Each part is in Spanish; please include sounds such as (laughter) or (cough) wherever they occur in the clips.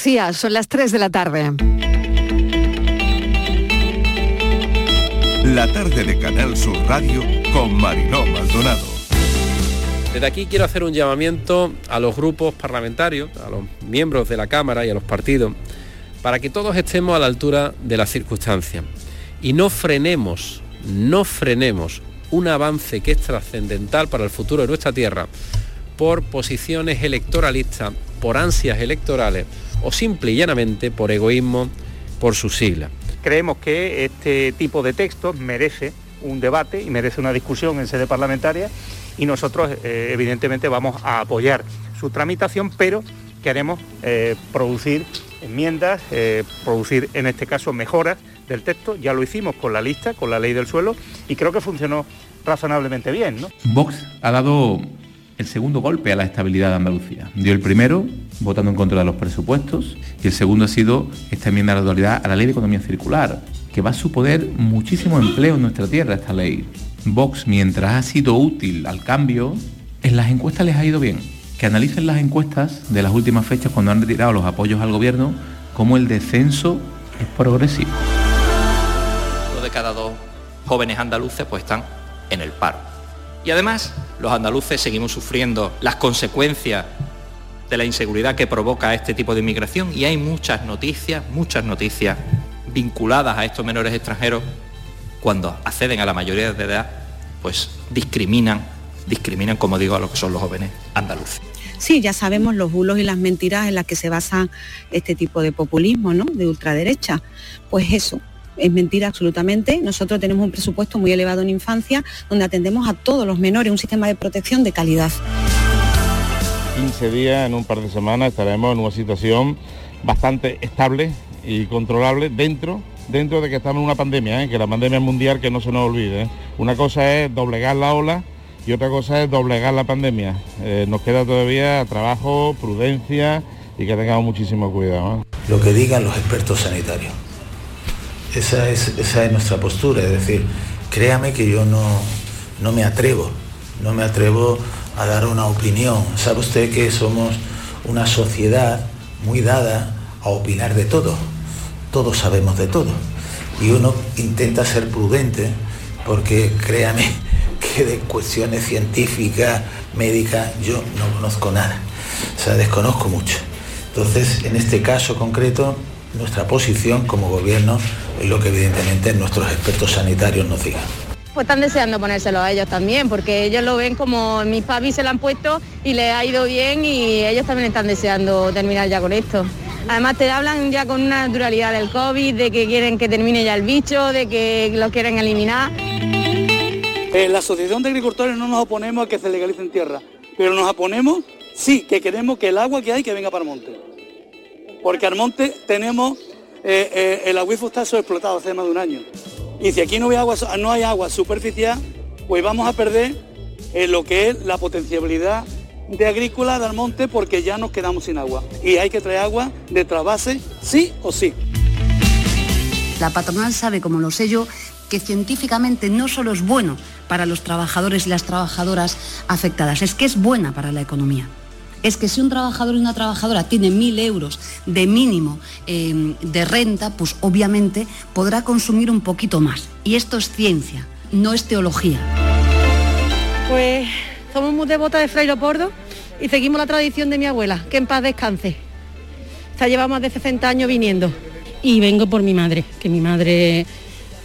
Son las 3 de la tarde. La tarde de Canal Sur Radio con Mariló Maldonado. Desde aquí quiero hacer un llamamiento a los grupos parlamentarios, a los miembros de la Cámara y a los partidos, para que todos estemos a la altura de las circunstancias y no frenemos, no frenemos un avance que es trascendental para el futuro de nuestra tierra por posiciones electoralistas, por ansias electorales o simple y llanamente por egoísmo por sus siglas. Creemos que este tipo de textos merece un debate y merece una discusión en sede parlamentaria y nosotros eh, evidentemente vamos a apoyar su tramitación, pero queremos eh, producir enmiendas, eh, producir en este caso mejoras del texto. Ya lo hicimos con la lista, con la ley del suelo y creo que funcionó razonablemente bien. ¿no? Vox ha dado el segundo golpe a la estabilidad de Andalucía. Dio el primero votando en contra de los presupuestos y el segundo ha sido esta enmienda a la actualidad a la ley de economía circular, que va a suponer muchísimo empleo en nuestra tierra esta ley. Vox, mientras ha sido útil al cambio, en las encuestas les ha ido bien. Que analicen las encuestas de las últimas fechas cuando han retirado los apoyos al gobierno, como el descenso es progresivo. De cada dos jóvenes andaluces pues están en el paro. Y además, los andaluces seguimos sufriendo las consecuencias de la inseguridad que provoca este tipo de inmigración y hay muchas noticias, muchas noticias vinculadas a estos menores extranjeros cuando acceden a la mayoría de edad, pues discriminan, discriminan, como digo, a lo que son los jóvenes andaluces. Sí, ya sabemos los bulos y las mentiras en las que se basa este tipo de populismo, ¿no? De ultraderecha. Pues eso, es mentira absolutamente. Nosotros tenemos un presupuesto muy elevado en infancia donde atendemos a todos los menores, un sistema de protección de calidad. 15 días, en un par de semanas, estaremos en una situación bastante estable y controlable dentro dentro de que estamos en una pandemia, ¿eh? que la pandemia mundial que no se nos olvide. ¿eh? Una cosa es doblegar la ola y otra cosa es doblegar la pandemia. Eh, nos queda todavía trabajo, prudencia y que tengamos muchísimo cuidado. Lo que digan los expertos sanitarios. Esa es, esa es nuestra postura, es decir, créame que yo no, no me atrevo, no me atrevo a dar una opinión. Sabe usted que somos una sociedad muy dada a opinar de todo todos sabemos de todo. Y uno intenta ser prudente porque créame (laughs) que de cuestiones científicas, médicas, yo no conozco nada. O sea, desconozco mucho. Entonces, en este caso concreto, nuestra posición como gobierno es lo que evidentemente nuestros expertos sanitarios nos digan. Pues están deseando ponérselo a ellos también, porque ellos lo ven como mis papis se lo han puesto y les ha ido bien y ellos también están deseando terminar ya con esto. Además te hablan ya con una naturalidad del COVID, de que quieren que termine ya el bicho, de que lo quieren eliminar. En la Asociación de Agricultores no nos oponemos a que se legalice en tierra, pero nos oponemos, sí, que queremos que el agua que hay que venga para monte. Porque al monte tenemos, eh, eh, el acuífero está sobreexplotado hace más de un año. Y si aquí no hay agua, no hay agua superficial, pues vamos a perder eh, lo que es la potencialidad de agrícola del monte porque ya nos quedamos sin agua. Y hay que traer agua de trasvase sí o sí. La patronal sabe, como lo sé yo, que científicamente no solo es bueno para los trabajadores y las trabajadoras afectadas, es que es buena para la economía. Es que si un trabajador y una trabajadora tiene mil euros de mínimo eh, de renta, pues obviamente podrá consumir un poquito más. Y esto es ciencia, no es teología. Pues somos muy devotas de Fray Leopoldo y seguimos la tradición de mi abuela, que en paz descanse. Se lleva más de 60 años viniendo. Y vengo por mi madre, que mi madre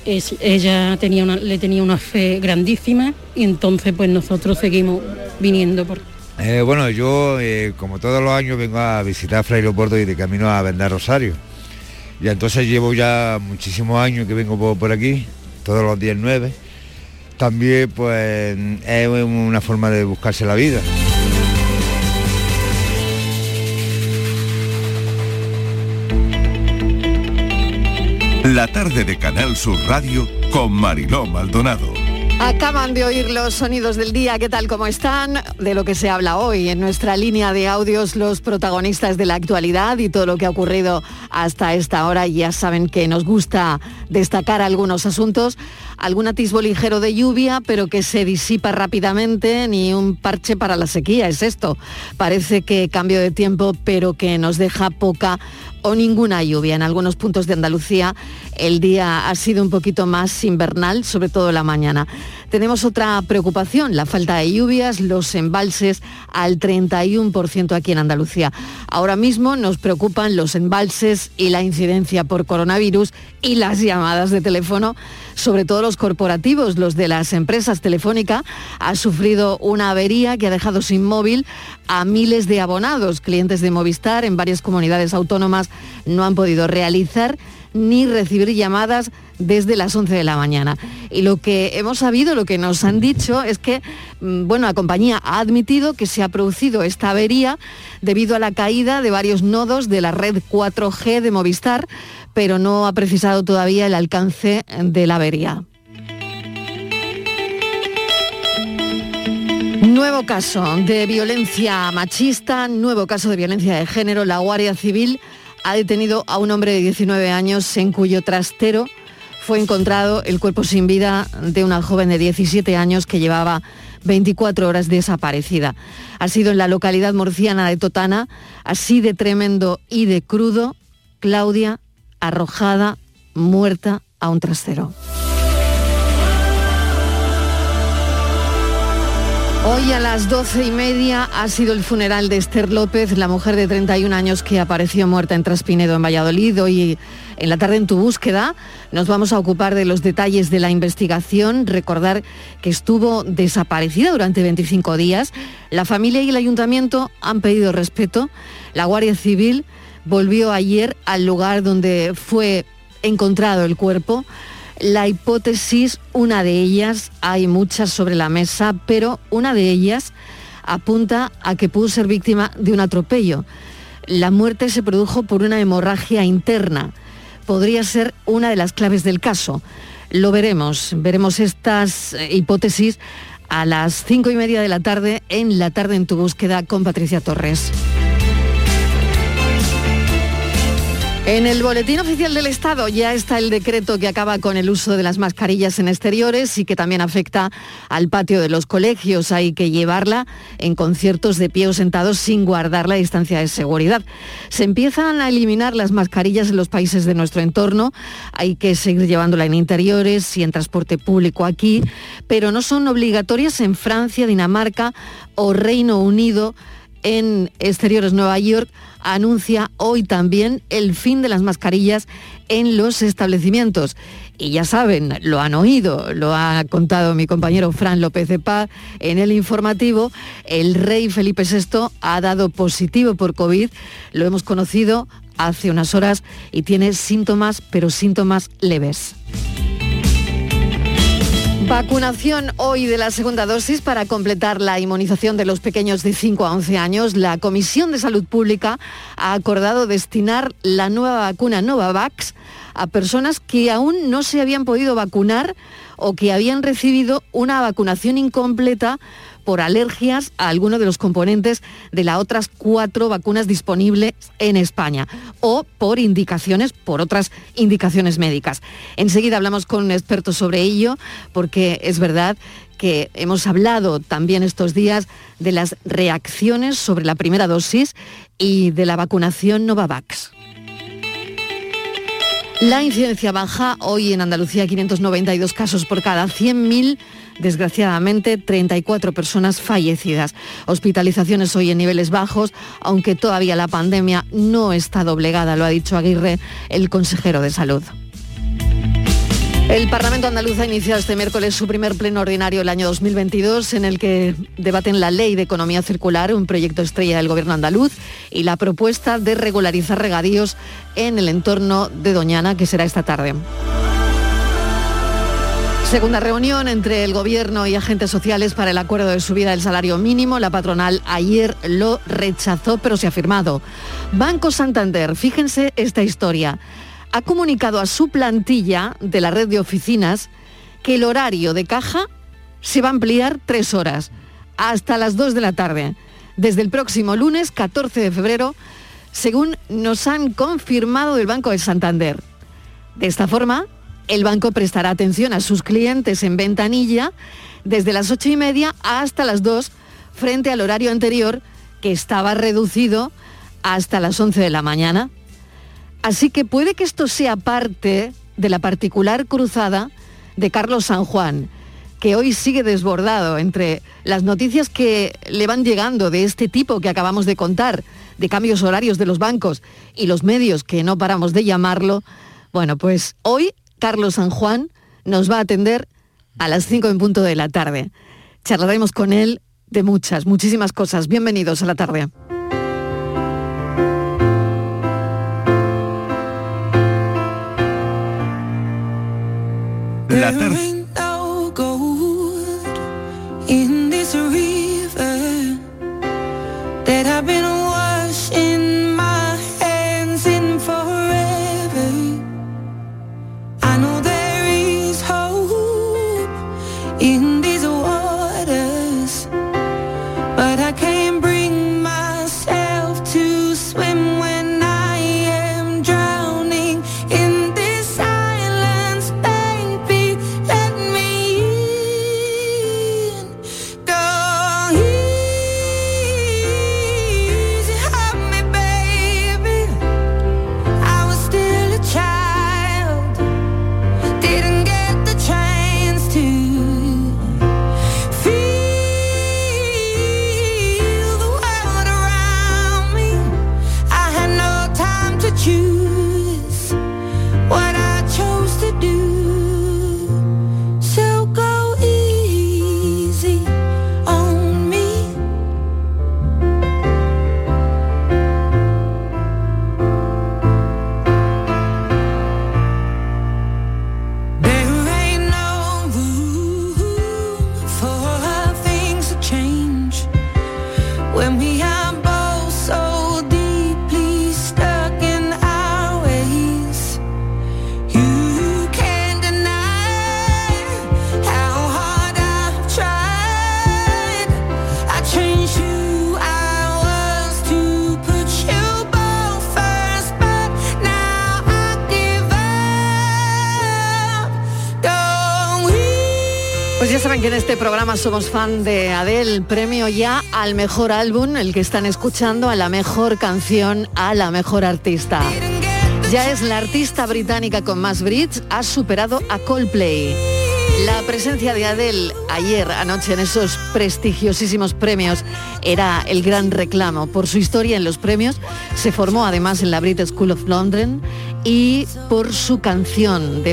es, ella tenía una, le tenía una fe grandísima y entonces pues nosotros seguimos viniendo por. Eh, bueno, yo eh, como todos los años vengo a visitar Fray Leopoldo y de camino a vender Rosario. Y entonces llevo ya muchísimos años que vengo por, por aquí, todos los días nueve también pues es una forma de buscarse la vida. La tarde de Canal Sur Radio con Mariló Maldonado. Acaban de oír los sonidos del día, ¿qué tal cómo están? De lo que se habla hoy en nuestra línea de audios, los protagonistas de la actualidad y todo lo que ha ocurrido hasta esta hora. Ya saben que nos gusta destacar algunos asuntos. Algún atisbo ligero de lluvia, pero que se disipa rápidamente, ni un parche para la sequía, es esto. Parece que cambio de tiempo, pero que nos deja poca o ninguna lluvia. En algunos puntos de Andalucía el día ha sido un poquito más invernal, sobre todo la mañana. Tenemos otra preocupación, la falta de lluvias, los embalses al 31% aquí en Andalucía. Ahora mismo nos preocupan los embalses y la incidencia por coronavirus y las llamadas de teléfono, sobre todo los corporativos, los de las empresas telefónicas, ha sufrido una avería que ha dejado sin móvil a miles de abonados, clientes de Movistar en varias comunidades autónomas no han podido realizar ni recibir llamadas desde las 11 de la mañana. Y lo que hemos sabido, lo que nos han dicho es que, mm, bueno, la compañía ha admitido que se ha producido esta avería debido a la caída de varios nodos de la red 4G de Movistar, pero no ha precisado todavía el alcance de la avería. Nuevo caso de violencia machista, nuevo caso de violencia de género. La Guardia Civil ha detenido a un hombre de 19 años en cuyo trastero fue encontrado el cuerpo sin vida de una joven de 17 años que llevaba 24 horas desaparecida. Ha sido en la localidad murciana de Totana, así de tremendo y de crudo, Claudia arrojada, muerta a un trastero. Hoy a las doce y media ha sido el funeral de Esther López, la mujer de 31 años que apareció muerta en Traspinedo, en Valladolid. Hoy en la tarde en tu búsqueda nos vamos a ocupar de los detalles de la investigación. Recordar que estuvo desaparecida durante 25 días. La familia y el ayuntamiento han pedido respeto. La Guardia Civil volvió ayer al lugar donde fue encontrado el cuerpo. La hipótesis, una de ellas, hay muchas sobre la mesa, pero una de ellas apunta a que pudo ser víctima de un atropello. La muerte se produjo por una hemorragia interna. Podría ser una de las claves del caso. Lo veremos, veremos estas eh, hipótesis a las cinco y media de la tarde en la tarde en tu búsqueda con Patricia Torres. En el Boletín Oficial del Estado ya está el decreto que acaba con el uso de las mascarillas en exteriores y que también afecta al patio de los colegios. Hay que llevarla en conciertos de pie o sentados sin guardar la distancia de seguridad. Se empiezan a eliminar las mascarillas en los países de nuestro entorno. Hay que seguir llevándola en interiores y en transporte público aquí, pero no son obligatorias en Francia, Dinamarca o Reino Unido en Exteriores Nueva York anuncia hoy también el fin de las mascarillas en los establecimientos. Y ya saben, lo han oído, lo ha contado mi compañero Fran López de Paz en el informativo, el rey Felipe VI ha dado positivo por COVID, lo hemos conocido hace unas horas y tiene síntomas, pero síntomas leves. Vacunación hoy de la segunda dosis para completar la inmunización de los pequeños de 5 a 11 años. La Comisión de Salud Pública ha acordado destinar la nueva vacuna Novavax a personas que aún no se habían podido vacunar o que habían recibido una vacunación incompleta por alergias a alguno de los componentes de las otras cuatro vacunas disponibles en España o por indicaciones, por otras indicaciones médicas. Enseguida hablamos con un experto sobre ello porque es verdad que hemos hablado también estos días de las reacciones sobre la primera dosis y de la vacunación Novavax. La incidencia baja, hoy en Andalucía 592 casos por cada 100.000 desgraciadamente 34 personas fallecidas. Hospitalizaciones hoy en niveles bajos, aunque todavía la pandemia no está doblegada, lo ha dicho Aguirre, el consejero de salud. El Parlamento andaluz ha iniciado este miércoles su primer pleno ordinario del año 2022 en el que debaten la ley de economía circular, un proyecto estrella del gobierno andaluz, y la propuesta de regularizar regadíos en el entorno de Doñana, que será esta tarde. Segunda reunión entre el Gobierno y agentes sociales para el acuerdo de subida del salario mínimo. La patronal ayer lo rechazó, pero se ha firmado. Banco Santander, fíjense esta historia, ha comunicado a su plantilla de la red de oficinas que el horario de caja se va a ampliar tres horas, hasta las dos de la tarde, desde el próximo lunes 14 de febrero, según nos han confirmado del Banco de Santander. De esta forma, el banco prestará atención a sus clientes en ventanilla desde las ocho y media hasta las 2 frente al horario anterior que estaba reducido hasta las 11 de la mañana. Así que puede que esto sea parte de la particular cruzada de Carlos San Juan, que hoy sigue desbordado entre las noticias que le van llegando de este tipo que acabamos de contar, de cambios horarios de los bancos y los medios que no paramos de llamarlo. Bueno, pues hoy Carlos San Juan nos va a atender a las 5 en punto de la tarde. Charlaremos con él de muchas, muchísimas cosas. Bienvenidos a la tarde. La tarde. Somos fan de Adele, premio ya al mejor álbum, el que están escuchando, a la mejor canción, a la mejor artista. Ya es la artista británica con más Brits, ha superado a Coldplay. La presencia de Adele ayer, anoche, en esos prestigiosísimos premios, era el gran reclamo. Por su historia en los premios, se formó además en la Brit School of London y por su canción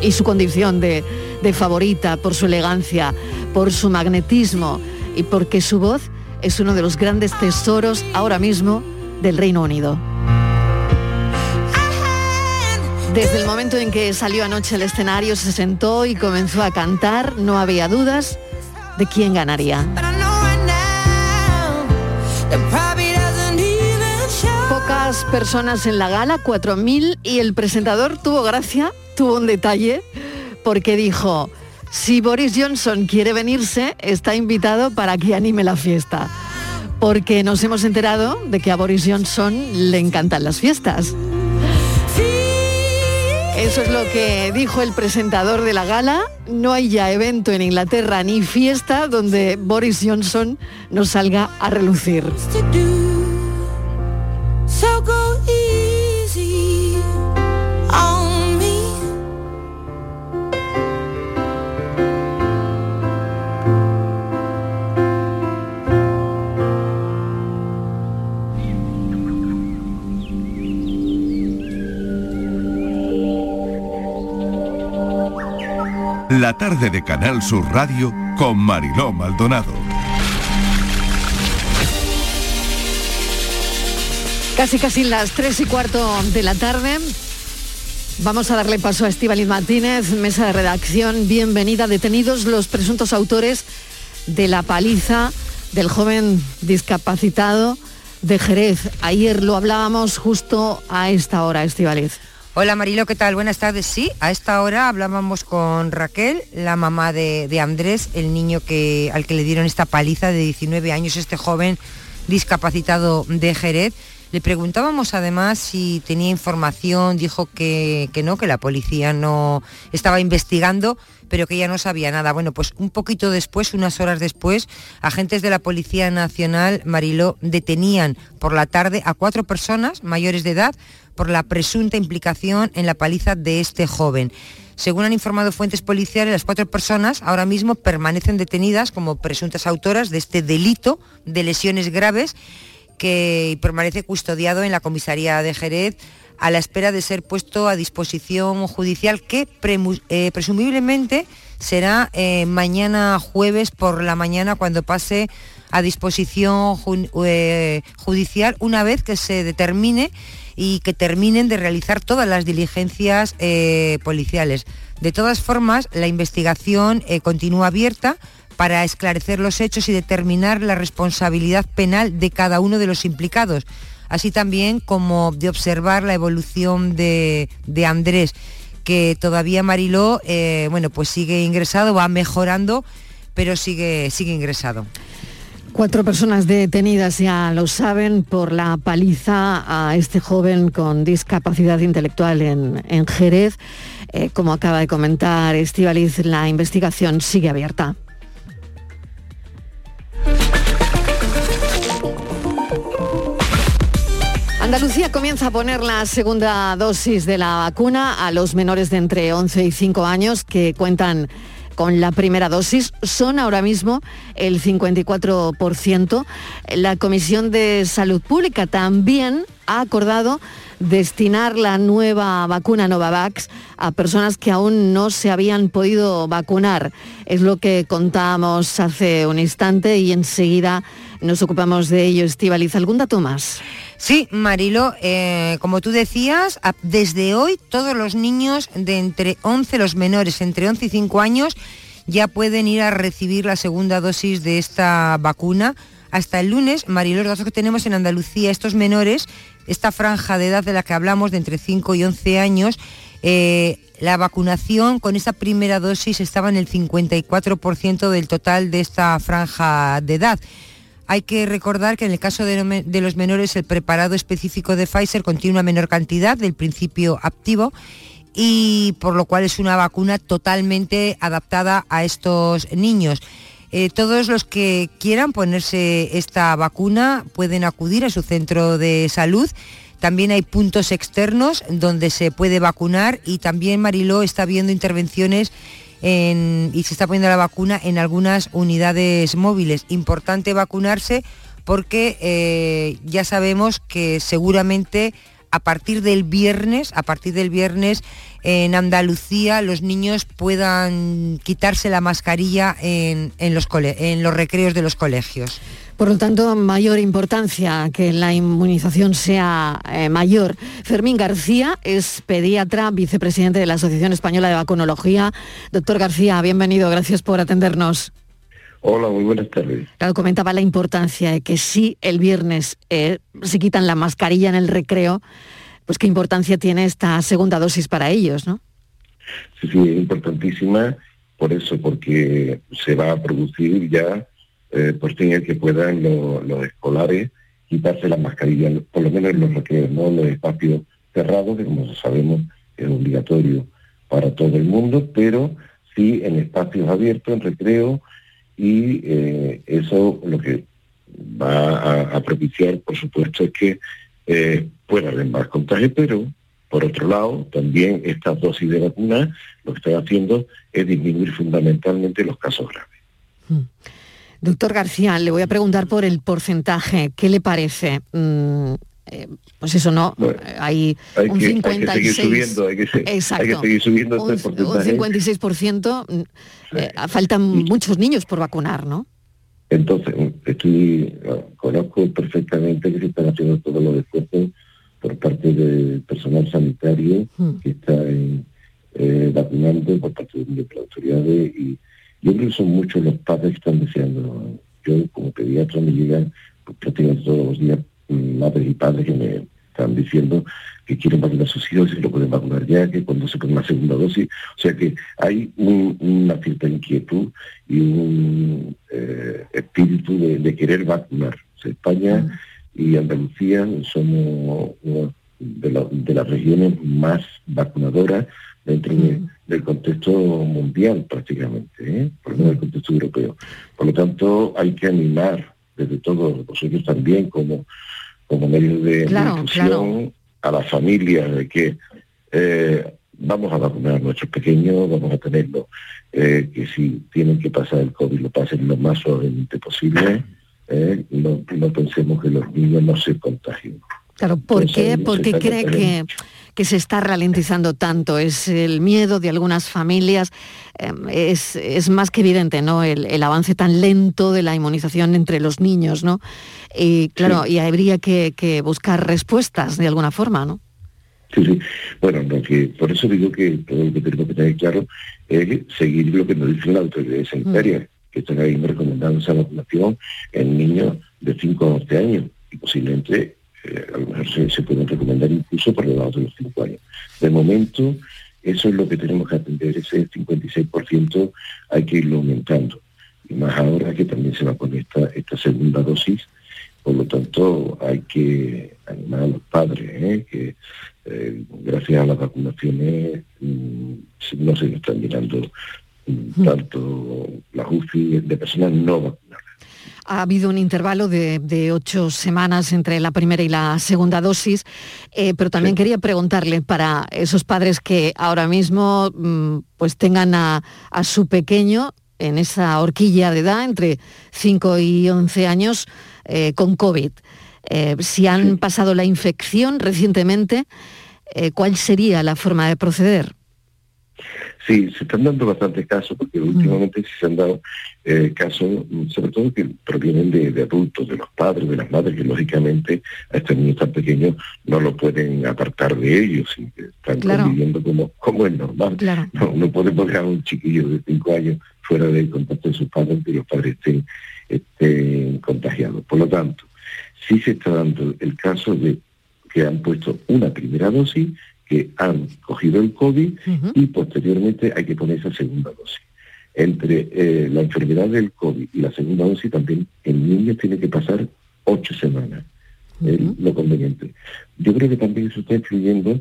y su condición de favorita, por su elegancia, por su magnetismo y porque su voz es uno de los grandes tesoros ahora mismo del Reino Unido. Desde el momento en que salió anoche al escenario, se sentó y comenzó a cantar, no había dudas de quién ganaría. Pocas personas en la gala, 4.000, y el presentador tuvo gracia, tuvo un detalle, porque dijo, si Boris Johnson quiere venirse, está invitado para que anime la fiesta. Porque nos hemos enterado de que a Boris Johnson le encantan las fiestas. Eso es lo que dijo el presentador de la gala. No hay ya evento en Inglaterra ni fiesta donde Boris Johnson no salga a relucir. La tarde de Canal Sur Radio con Mariló Maldonado. Casi casi las tres y cuarto de la tarde. Vamos a darle paso a Estíbaliz Martínez, mesa de redacción. Bienvenida. Detenidos los presuntos autores de la paliza del joven discapacitado de Jerez. Ayer lo hablábamos justo a esta hora, Estíbaliz. Hola Marilo, ¿qué tal? Buenas tardes. Sí, a esta hora hablábamos con Raquel, la mamá de, Andrés, el niño que, al que le dieron esta paliza de 19 años, este joven discapacitado de Jerez. Le preguntábamos además si tenía información, dijo que, que no, que la policía no estaba investigando, pero que ya no sabía nada. Bueno, pues un poquito después, unas horas después, agentes de la Policía Nacional, Mariló, detenían por la tarde a cuatro personas mayores de edad por la presunta implicación en la paliza de este joven. Según han informado fuentes policiales, las cuatro personas ahora mismo permanecen detenidas como presuntas autoras de este delito de lesiones graves que permanece custodiado en la comisaría de Jerez a la espera de ser puesto a disposición judicial que eh, presumiblemente será eh, mañana jueves por la mañana cuando pase a disposición eh, judicial una vez que se determine y que terminen de realizar todas las diligencias policiales. De todas formas, la investigación continúa abierta para esclarecer los hechos y determinar la responsabilidad penal de cada uno de los implicados, así también como de observar la evolución de, Andrés, que todavía Mariló, eh, bueno, pues sigue ingresado, va mejorando, pero sigue, sigue ingresado. Cuatro personas detenidas, ya lo saben, por la paliza a este joven con discapacidad intelectual en, en Jerez. Eh, como acaba de comentar Estivaliz, la investigación sigue abierta. Andalucía comienza a poner la segunda dosis de la vacuna a los menores de entre 11 y 5 años que cuentan con la primera dosis. Son ahora mismo el 54%. La Comisión de Salud Pública también ha acordado destinar la nueva vacuna Novavax a personas que aún no se habían podido vacunar. Es lo que contábamos hace un instante y enseguida nos ocupamos de ello. Estivaliz, ¿algún dato más? Sí, Marilo, eh, como tú decías, desde hoy todos los niños de entre 11, los menores entre 11 y 5 años, ya pueden ir a recibir la segunda dosis de esta vacuna. Hasta el lunes, Marilo, los datos que tenemos en Andalucía, estos menores, esta franja de edad de la que hablamos, de entre 5 y 11 años, eh, la vacunación con esta primera dosis estaba en el 54% del total de esta franja de edad. Hay que recordar que en el caso de los menores el preparado específico de Pfizer contiene una menor cantidad del principio activo y por lo cual es una vacuna totalmente adaptada a estos niños. Eh, todos los que quieran ponerse esta vacuna pueden acudir a su centro de salud. También hay puntos externos donde se puede vacunar y también Mariló está viendo intervenciones en- y se está poniendo la vacuna en algunas unidades móviles. Importante vacunarse porque eh, ya sabemos que seguramente a partir del viernes, a partir del viernes en Andalucía los niños puedan quitarse la mascarilla en, en los, cole- en los recreos de los colegios. Por lo tanto, mayor importancia que la inmunización sea eh, mayor. Fermín García es pediatra, vicepresidente de la Asociación Española de Vacunología. Doctor García, bienvenido, gracias por atendernos. Hola, muy buenas tardes. Claro, comentaba la importancia de que si el viernes eh, se quitan la mascarilla en el recreo, pues qué importancia tiene esta segunda dosis para ellos, ¿no? Sí, sí, es importantísima por eso, porque se va a producir ya eh, por el que puedan lo- los escolares quitarse las mascarillas, por lo menos en los recreos, no los espacios cerrados, que como sabemos es obligatorio para todo el mundo, pero sí en espacios abiertos, en recreo, y eh, eso lo que va a propiciar, por supuesto, es que eh, pueda haber más contagio, pero por otro lado, también estas dosis de vacuna lo que están haciendo es disminuir fundamentalmente los casos graves. Doctor García, le voy a preguntar por el porcentaje. ¿Qué le parece? Mm, eh, pues eso no, Bueno, hay, Hay un que, hay 56. que seguir subiendo, hay que, se- hay que Exacto. seguir subiendo un, este un porcentaje. 56%. mm, eh, faltan muchos niños por vacunar, ¿no? Entonces, estoy, ah, conozco perfectamente que se están haciendo todos los esfuerzos por parte del personal sanitario que está en, eh, vacunando por parte de las autoridades y yo creo que son muchos los padres que están deseando. Yo como pediatra me llegan pues, prácticamente todos los días mm, madres y padres que me están diciendo que quieren vacunar a sus hijos y lo pueden vacunar ya, que cuando se pone la segunda dosis. O sea que hay un- una cierta inquietud y un eh, espíritu de, de querer vacunar. O sea, España y Andalucía somos una de, la- de las regiones más vacunadoras dentro de- del contexto mundial prácticamente, ¿eh? por lo menos del contexto europeo. Por lo tanto, hay que animar desde todos vosotros también como, como medios de Claro, difusión a las familias de que eh, vamos a vacunar a nuestros pequeños, vamos a tenerlo, eh, que si tienen que pasar el COVID lo pasen lo más suavemente posible, eh, no, no pensemos que los niños no se contagien. Claro, ¿por Pues qué, ahí por se qué está cree que, que se está ralentizando tanto? Es el miedo de algunas familias, eh, es, es más que evidente, ¿no? El, el avance tan lento de la inmunización entre los niños, ¿no? Y claro, y habría que, que buscar respuestas de alguna forma, ¿no? Sí, sí. Bueno, lo que, por eso digo que todo lo que tenemos que tener claro es seguir lo que nos dicen las autoridades sanitarias, que están ahí recomendando esa vacunación en niños de 5 a 11 años y posiblemente eh, a lo mejor se, se pueden recomendar incluso por debajo de los 5 años. De momento, eso es lo que tenemos que atender, ese 56% hay que irlo aumentando. Y más ahora que también se va a poner esta, esta segunda dosis, por lo tanto hay que animar a los padres, ¿eh? que eh, gracias a las vacunaciones mm, no se nos están llenando mm, tanto las UCI de personas no vacunadas. Ha habido un intervalo de, de ocho semanas entre la primera y la segunda dosis, eh, pero también quería preguntarle para esos padres que ahora mismo mm, pues tengan a, a su pequeño en esa horquilla de edad, entre 5 y 11 años, eh, con COVID. Eh, si han pasado la infección recientemente, eh, ¿cuál sería la forma de proceder? Sí, se están dando bastantes casos, porque últimamente sí se han dado eh, casos, sobre todo que provienen de, de adultos, de los padres, de las madres, que lógicamente a estos niños tan pequeños no lo pueden apartar de ellos, y están Claro. conviviendo como, como es normal. Claro. No, no podemos dejar a un chiquillo de 5 años fuera del contacto de sus padres, que los padres estén, estén contagiados. Por lo tanto, sí se está dando el caso de que han puesto una primera dosis, que han cogido el COVID y posteriormente hay que poner esa segunda dosis. Entre eh, la enfermedad del COVID y la segunda dosis también el niño tiene que pasar ocho semanas, es lo conveniente. Yo creo que también eso está influyendo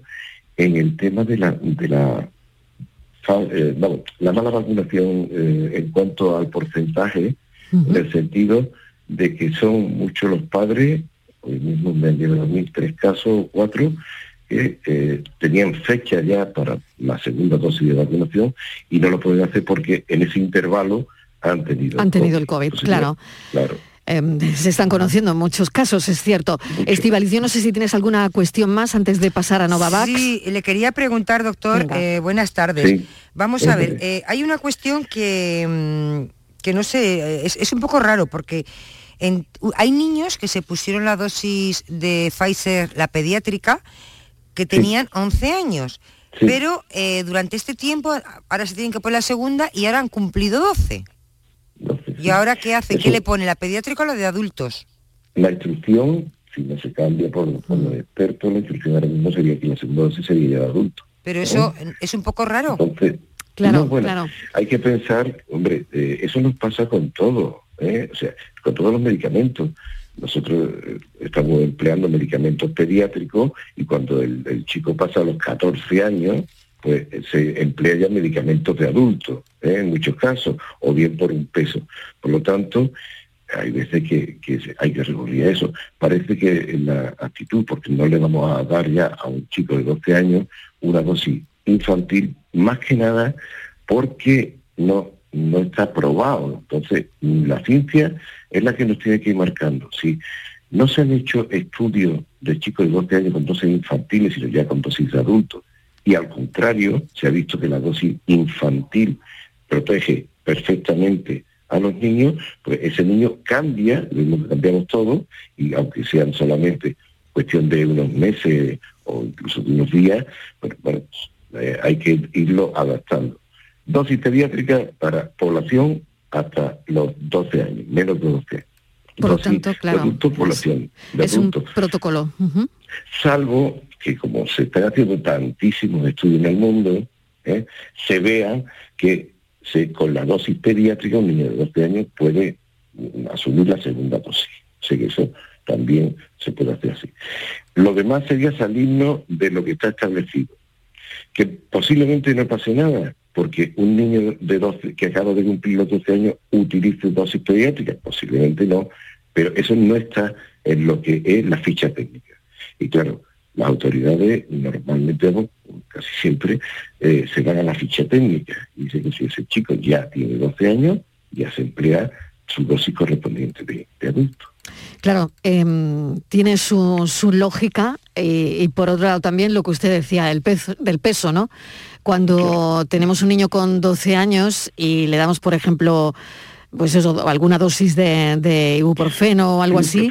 en el tema de la, de la, eh, la mala vacunación eh, en cuanto al porcentaje, en el sentido de que son muchos los padres, hoy mismo me han llegado a mí tres casos o cuatro, que eh, tenían fecha ya para la segunda dosis de vacunación y no lo pueden hacer porque en ese intervalo han tenido Han tenido el COVID, claro. Claro. Eh, se están conociendo muchos casos, es cierto. Estivaliz, yo no sé si tienes alguna cuestión más antes de pasar a Novavax. Sí, le quería preguntar, doctor, eh, buenas tardes. Sí. Vamos a ver, eh, hay una cuestión que, mm, que no sé, es, es un poco raro porque en- hay niños que se pusieron la dosis de Pfizer, la pediátrica, que tenían 11 años. Pero eh, durante este tiempo, ahora se tienen que poner la segunda y ahora han cumplido 12. ¿Y ahora qué hace? ¿Qué le pone, la pediátrica o la de adultos? La instrucción, si no se cambia por, por los expertos, la instrucción ahora mismo sería que la segunda dosis sería ya de adulto. Pero eso es un poco raro. Entonces, Claro, no, bueno, claro. hay que pensar, hombre, eh, eso nos pasa con todo, ¿eh? o sea, con todos los medicamentos. Nosotros eh, estamos empleando medicamentos pediátricos y cuando el, chico pasa a los 14 años, pues eh, se emplea ya medicamentos de adultos, ¿eh? en muchos casos, o bien por un peso. Por lo tanto, hay veces que, hay que recurrir a eso. Parece que la actitud, porque no le vamos a dar ya a un chico de 12 años una dosis infantil, más que nada porque no, no está probado. Entonces, la ciencia es la que nos tiene que ir marcando. Si no se han hecho estudios de chicos de 12 años con dosis infantiles, sino ya con dosis de adultos, y al contrario, se ha visto que la dosis infantil protege perfectamente a los niños, pues ese niño cambia, lo que cambiamos todos, y aunque sean solamente cuestión de unos meses o incluso de unos días, pues, bueno, eh, hay que irlo adaptando. Dosis pediátrica para población hasta los 12 años, menos de 12 años. Por lo tanto, de claro, adulto, población de Es un protocolo. Salvo que como se están haciendo tantísimos estudios en el mundo, ¿eh? se vea que se, con la dosis pediátrica un niño de 12 años puede mm, asumir la segunda dosis. O sea que eso también se puede hacer así. Lo demás sería salirnos de lo que está establecido. Que posiblemente no pase nada, porque un niño de 12 que acaba de cumplir los 12 años utilice dosis pediátricas, posiblemente no, pero eso no está en lo que es la ficha técnica. Y claro, las autoridades normalmente, casi siempre, eh, se van a la ficha técnica y dicen que si ese chico ya tiene 12 años, ya se emplea su dosis correspondiente de, adulto. Claro, em, tiene su, su lógica eh, y por otro lado también lo que usted decía del peso, del peso ¿no? Cuando tenemos un niño con 12 años y le damos, por ejemplo, pues eso, alguna dosis de, de ibuprofeno o algo así,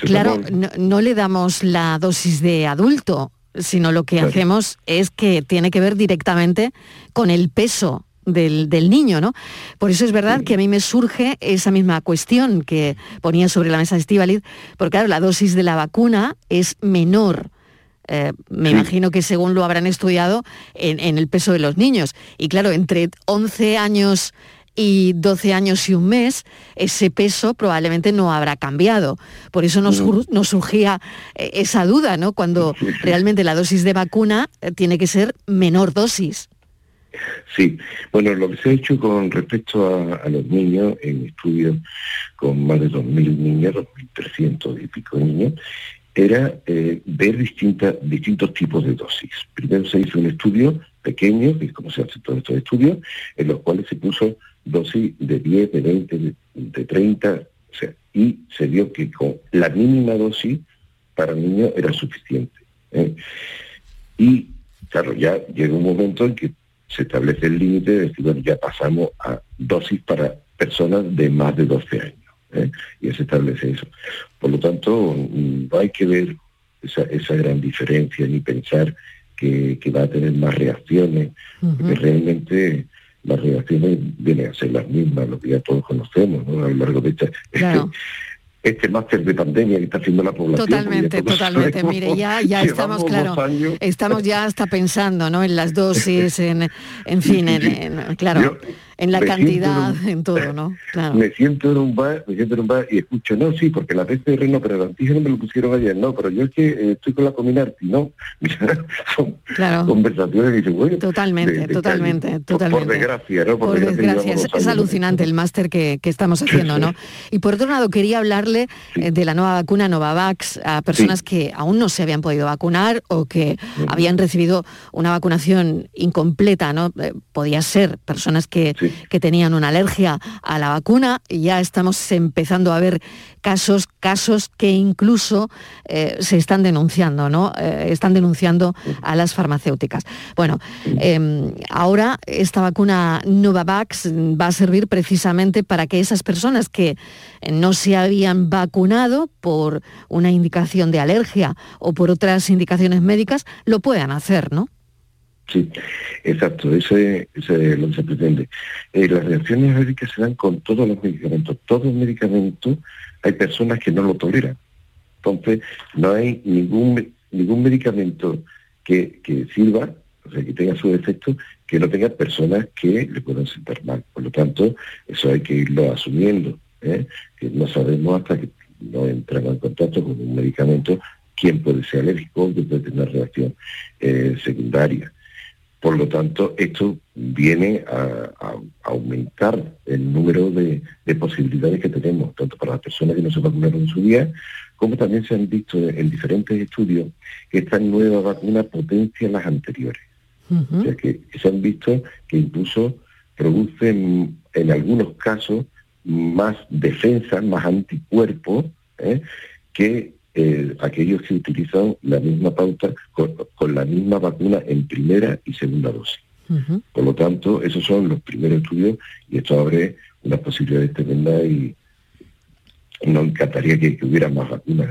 claro, no, no le damos la dosis de adulto, sino lo que Claro. hacemos es que tiene que ver directamente con el peso del, del niño, ¿no? Por eso es verdad que a mí me surge esa misma cuestión que ponía sobre la mesa Estivaliz, porque claro, la dosis de la vacuna es menor. Eh, me imagino que según lo habrán estudiado en, en el peso de los niños. Y claro, entre 11 años y 12 años y un mes, ese peso probablemente no habrá cambiado. Por eso nos surgía eh, esa duda, ¿no? Cuando realmente la dosis de vacuna eh, tiene que ser menor dosis. Sí, bueno, lo que se ha hecho con respecto a, a los niños en estudios con más de 2.000 niños, 2.300 y pico niños, era eh, ver distintas, distintos tipos de dosis. Primero se hizo un estudio pequeño, que es como se hace todos estos estudios, en los cuales se puso dosis de 10, de 20, de, de 30, o sea, y se vio que con la mínima dosis para niños era suficiente. ¿eh? Y claro, ya llega un momento en que se establece el límite de decir, bueno, ya pasamos a dosis para personas de más de 12 años. ¿Eh? Y ya se establece eso. Por lo tanto, mm, no hay que ver esa, esa gran diferencia ni pensar que, que va a tener más reacciones, porque realmente las reacciones vienen a ser las mismas, lo que ya todos conocemos ¿no? a lo largo de esta, Claro. este máster de pandemia que está haciendo la población. Totalmente, totalmente. Mire, ya, (laughs) ya estamos, claro, estamos ya hasta pensando, ¿no? En las dosis, (laughs) en, en fin, en, en- claro, Yo en la cantidad, en en todo, ¿no? (laughs) Claro. Me siento en un bar, me siento en un bar y escucho, no, sí, porque la PCR no, pero el antígeno me lo pusieron ayer, no, pero yo es que eh, estoy con la Cominarti, no. (laughs) Son Claro. conversaciones que dicen, bueno, Totalmente, de- de totalmente, calle. Por- totalmente. Por desgracia, ¿no? Por desgracia desgracia, es, alucinante el máster que, que estamos haciendo, ¿no? Y por otro lado, quería hablarle eh, de la nueva vacuna Novavax a personas que aún no se habían podido vacunar o que habían recibido una vacunación incompleta, ¿no? Eh, podía ser personas que, que tenían una alergia a la vacuna y ya estamos empezando a ver casos, casos que incluso eh, se están denunciando, ¿no? Eh, están denunciando a las farmacéuticas. Bueno, eh, ahora esta vacuna Novavax va a servir precisamente para que esas personas que no se habían vacunado por una indicación de alergia o por otras indicaciones médicas lo puedan hacer, ¿no? Sí, exacto, ese, ese es lo que se pretende. Eh, las reacciones alérgicas se dan con todos los medicamentos. Todos los medicamentos hay personas que no lo toleran. Entonces, no hay ningún, ningún medicamento que, que sirva, o sea, que tenga su efecto, que no tenga personas que le puedan sentar mal. Por lo tanto, eso hay que irlo asumiendo. ¿eh? Que no sabemos hasta que no entramos en contacto con un medicamento quién puede ser alérgico, quién puede tener reacción eh, secundaria. Por lo tanto, esto viene a, a- a aumentar el número de, de posibilidades que tenemos, tanto para las personas que no se vacunaron en su día, como también se han visto en diferentes estudios que esta nueva vacuna potencia las anteriores. O sea, que, que se han visto que incluso producen en algunos casos más defensa, más anticuerpos ¿eh? que eh, aquellos que utilizan la misma pauta con, con la misma vacuna en primera y segunda dosis. Por lo tanto, esos son los primeros estudios y esto abre unas posibilidades tremendas y nos encantaría que, que hubiera más vacunas,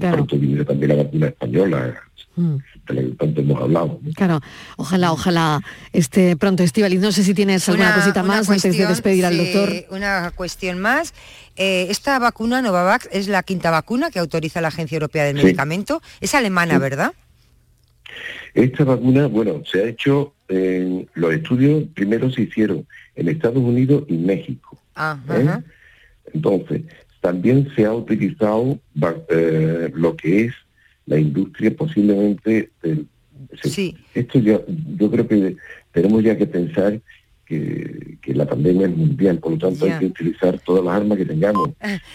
Claro. pronto viniera también la vacuna española, Mm. de la que tanto hemos hablado. ¿no? Claro, ojalá, ojalá esté pronto Estivaliz. No sé si tienes alguna Una- cosita una más antes de cuestión, despedir al sí, doctor. Una cuestión más. Eh, esta vacuna Novavax es la quinta vacuna que autoriza la Agencia Europea del Sí. Medicamento. Es alemana, Sí. ¿verdad? Esta vacuna, bueno, se ha hecho, en los estudios primero se hicieron en Estados Unidos y México. Ah, ¿eh? ajá. Entonces, también se ha utilizado eh, lo que es la industria posiblemente del... Sí. Esto ya, yo creo que tenemos ya que pensar que, que la pandemia es mundial, por lo tanto hay que utilizar todas las armas que tengamos.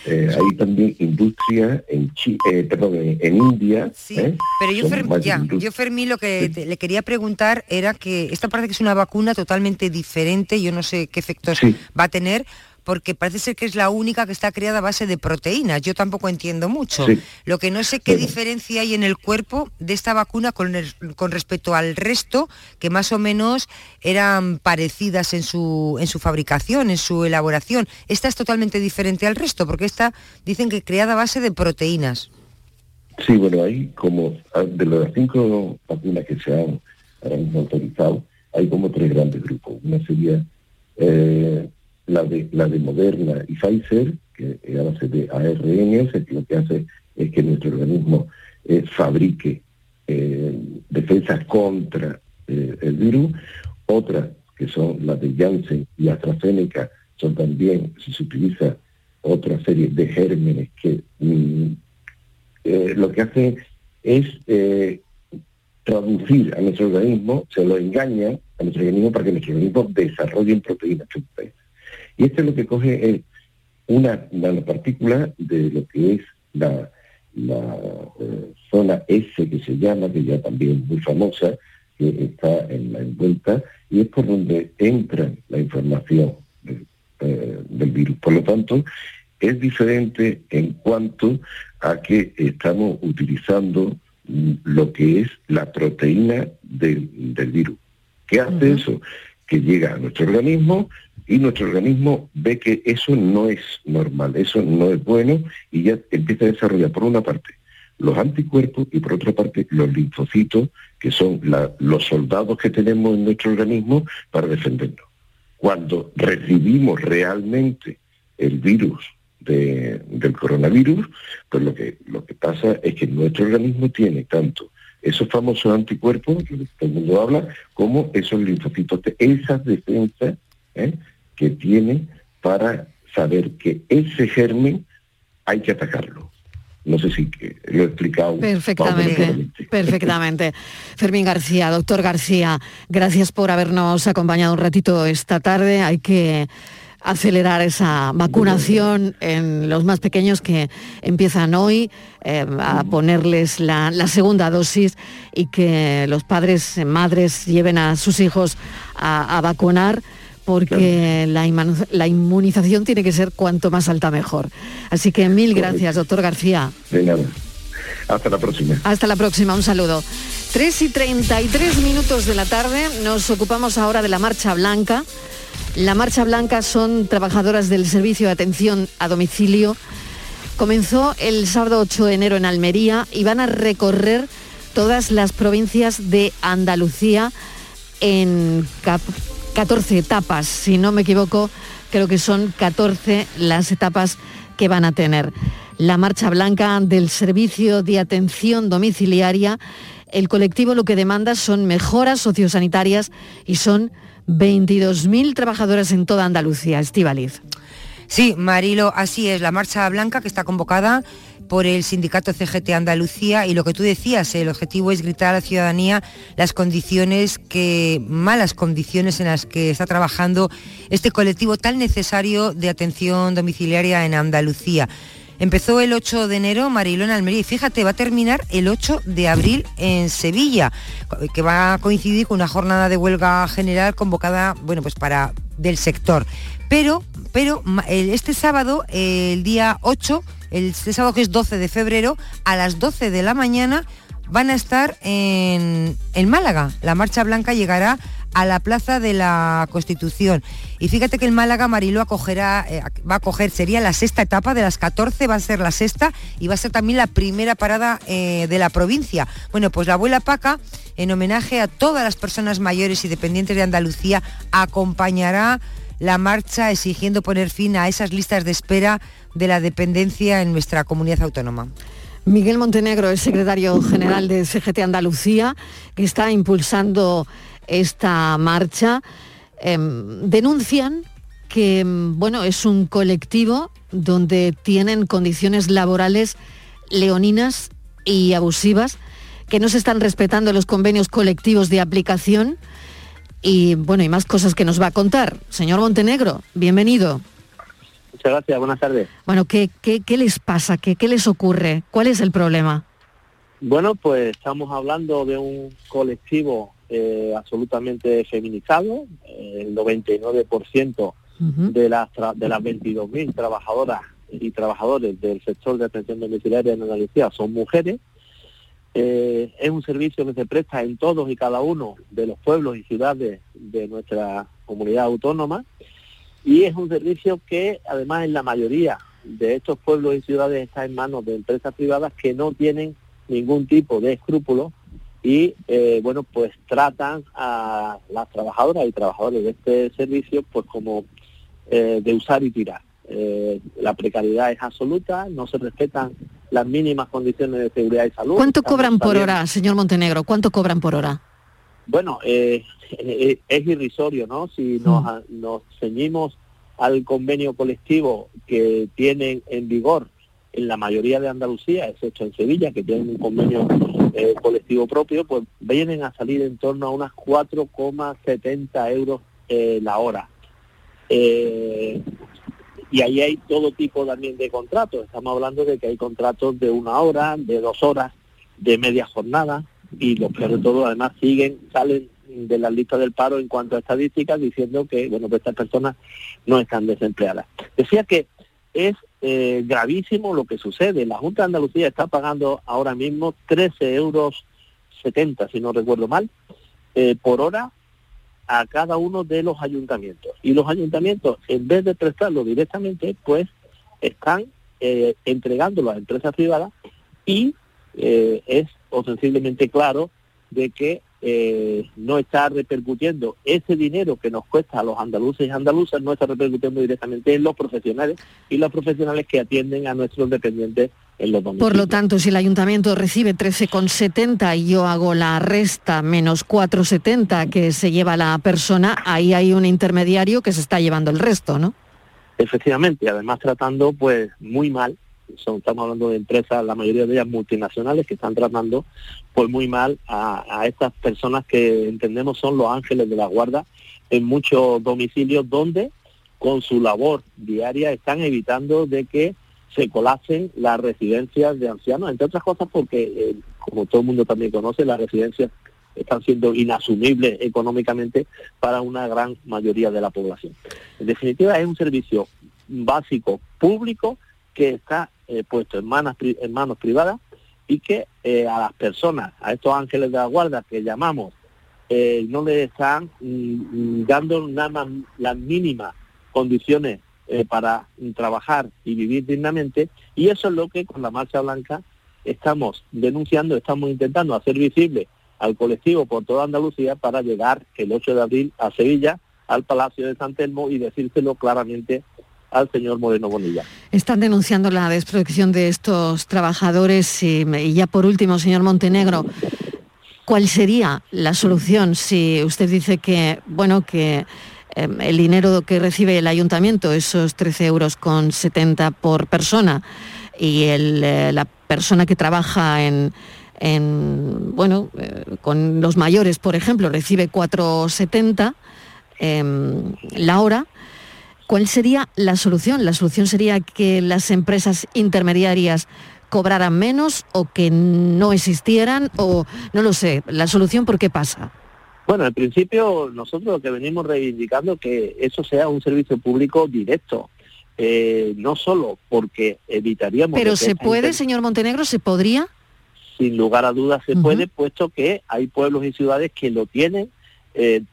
Eh, hay también industria en eh, perdón, en, en India. ¿eh? Pero yo, Son Fer- más ya, yo Fermín, lo que te- le quería preguntar era que esta parece que es una vacuna totalmente diferente, yo no sé qué efectos va a tener, porque parece ser que es la única que está creada a base de proteínas. Yo tampoco entiendo mucho. Sí. Lo que no sé qué Bueno. diferencia hay en el cuerpo de esta vacuna con, el- con respecto al resto, que más o menos eran parecidas en su, en su fabricación, en su elaboración. Esta es totalmente diferente al resto, porque esta dicen que creada a base de proteínas. Sí, bueno, hay como, de las cinco vacunas que se han ahora mismo autorizado, hay como tres grandes grupos. Una sería eh, la, de, la de Moderna y Pfizer, que es a base de ARN, lo que hace es que nuestro organismo eh, fabrique eh, defensas contra eh, el virus. Otras, que son las de Janssen y AstraZeneca, son también, si se utiliza otra serie de gérmenes que mm, eh, lo que hace es eh, traducir a nuestro organismo, se lo engaña a nuestro organismo para que nuestro organismo desarrolle proteínas. Y esto es lo que coge es una nanopartícula de lo que es la, la, eh, zona S que se llama, que ya también es muy famosa, que está en la envuelta, y es por donde entra la información del, eh, del virus. Por lo tanto, es diferente en cuanto a que estamos utilizando lo que es la proteína del, del virus. ¿Qué hace eso? Que llega a nuestro organismo y nuestro organismo ve que eso no es normal, eso no es bueno y ya empieza a desarrollar por una parte los anticuerpos y por otra parte los linfocitos, que son los soldados que tenemos en nuestro organismo para defendernos. Cuando recibimos realmente el virus de- del coronavirus, pues lo que, lo que pasa es que nuestro organismo tiene tanto esos famosos anticuerpos, que todo el mundo habla, como esos linfocitos, esas defensas ¿eh? Que tiene para saber que ese germen hay que atacarlo. No sé si lo he explicado. Perfectamente, perfectamente. (laughs) Fermín García, doctor García, gracias por habernos acompañado un ratito esta tarde. Hay que acelerar esa vacunación en los más pequeños que empiezan hoy eh, a ponerles la, la segunda dosis y que los padres, madres lleven a sus hijos a, a vacunar porque la, inmunización tiene que ser cuanto más alta mejor. Así que mil gracias, doctor García. De nada. Hasta la próxima. Hasta la próxima, un saludo. 3 y 33 minutos de la tarde, nos ocupamos ahora de la Marcha Blanca. La Marcha Blanca son trabajadoras del Servicio de Atención a Domicilio. Comenzó el sábado 8 de enero en Almería y van a recorrer todas las provincias de Andalucía en cap- 14 etapas, si no me equivoco, creo que son 14 las etapas que van a tener. La marcha blanca del Servicio de Atención Domiciliaria, el colectivo lo que demanda son mejoras sociosanitarias y son 22.000 trabajadoras en toda Andalucía. Estivaliz. Sí, Marilo, así es, la marcha blanca que está convocada por el sindicato CGT Andalucía y lo que tú decías, el objetivo es gritar a la ciudadanía las condiciones que, malas condiciones en las que está trabajando este colectivo tan necesario de atención domiciliaria en Andalucía. Empezó el 8 de enero Mariló en Almería y fíjate, va a terminar el 8 de abril en Sevilla, que va a coincidir con una jornada de huelga general convocada, bueno, pues para del sector. Pero, pero este sábado, el día 8, el, sábado que es 12 de febrero, a las 12 de la mañana van a estar en, Málaga. La Marcha Blanca llegará a la Plaza de la Constitución. Y fíjate que el Málaga Mariló acogerá, eh, va a acoger, sería la sexta etapa de las 14, va a ser la sexta y va a ser también la primera parada eh, de la provincia. Bueno, pues la abuela Paca, en homenaje a todas las personas mayores y dependientes de Andalucía, acompañará la marcha exigiendo poner fin a esas listas de espera de la dependencia en nuestra comunidad autónoma. Miguel Montenegro es secretario general de CGT Andalucía, que está impulsando esta marcha. Em, denuncian que, mm, bueno, es un colectivo donde tienen condiciones laborales leoninas y abusivas, que no se están respetando los convenios colectivos de aplicación y, bueno, y más cosas que nos va a contar. Señor Montenegro, bienvenido. Muchas gracias, buenas tardes. Bueno, ¿qué, qué, qué les pasa? ¿Qué, ¿Qué les ocurre? ¿Cuál es el problema? Bueno, pues estamos hablando de un colectivo eh, absolutamente feminizado, eh, el 99% de las, tra- de las 22.000 trabajadoras y trabajadores del sector de atención domiciliaria en Andalucía son mujeres. Eh, es un servicio que se presta en todos y cada uno de los pueblos y ciudades de nuestra comunidad autónoma y es un servicio que además en la mayoría de estos pueblos y ciudades está en manos de empresas privadas que no tienen ningún tipo de escrúpulos y eh, bueno pues tratan a las trabajadoras y trabajadores de este servicio pues como eh, de usar y tirar. Eh, la precariedad es absoluta, no se respetan las mínimas condiciones de seguridad y salud. ¿Cuánto cobran por hora, señor Montenegro? ¿Cuánto cobran por hora? Bueno, eh, eh, es irrisorio, ¿no? Si nos, ceñimos al convenio colectivo que tienen en vigor en la mayoría de Andalucía, excepto en Sevilla, que tienen un convenio eh, colectivo propio, pues vienen a salir en torno a unas 4,70 euros eh, la hora. Eh, y ahí hay todo tipo también de contratos. Estamos hablando de que hay contratos de una hora, de dos horas, de media jornada, y lo peor de todo, además, siguen, salen de la lista del paro en cuanto a estadísticas diciendo que, bueno, pues estas personas no están desempleadas. Decía que es eh, gravísimo lo que sucede. La Junta de Andalucía está pagando ahora mismo 13 euros 70, si no recuerdo mal, eh, por hora a cada uno de los ayuntamientos. Y los ayuntamientos, en vez de prestarlo directamente, pues están eh, entregándolo a empresas privadas y eh, es ostensiblemente claro de que eh, no está repercutiendo ese dinero que nos cuesta a los andaluces y andaluzas, no está repercutiendo directamente en los profesionales y los profesionales que atienden a nuestros dependientes en los domicilios. Por lo tanto, si el ayuntamiento recibe 13,70 y yo hago la resta menos 4,70 que se lleva la persona, ahí hay un intermediario que se está llevando el resto, ¿no? Efectivamente, y además tratando pues muy mal, estamos hablando de empresas, la mayoría de ellas multinacionales, que están tratando pues muy mal a, a estas personas que entendemos son los ángeles de la guarda en muchos domicilios donde con su labor diaria están evitando de que se colapsen las residencias de ancianos, entre otras cosas porque, eh, como todo el mundo también conoce, las residencias están siendo inasumibles económicamente para una gran mayoría de la población. En definitiva, es un servicio básico público que está eh, puesto en manos, en manos privadas y que eh, a las personas, a estos ángeles de la guarda que llamamos, eh, no les están mm, mm, dando nada más las mínimas condiciones para trabajar y vivir dignamente y eso es lo que con la Marcha Blanca estamos denunciando, estamos intentando hacer visible al colectivo por toda Andalucía para llegar el 8 de abril a Sevilla, al Palacio de San Telmo y decírselo claramente al señor Moreno Bonilla. Están denunciando la desprotección de estos trabajadores y, ya por último, señor Montenegro, ¿cuál sería la solución si usted dice que, bueno, que eh, el dinero que recibe el ayuntamiento, esos 13 euros con 70 por persona, y el, eh, la persona que trabaja en, en, bueno, eh, con los mayores, por ejemplo, recibe 4,70 em, la hora, ¿cuál sería la solución? ¿La solución sería que las empresas intermediarias cobraran menos o que no existieran o no lo sé? ¿La solución por qué pasa? Bueno, en principio nosotros lo que venimos reivindicando que eso sea un servicio público directo, eh, no solo porque evitaríamos... Pero se puede, señor Montenegro, se podría. sin lugar a dudas se puede, puesto que hay pueblos y ciudades que lo tienen, eh,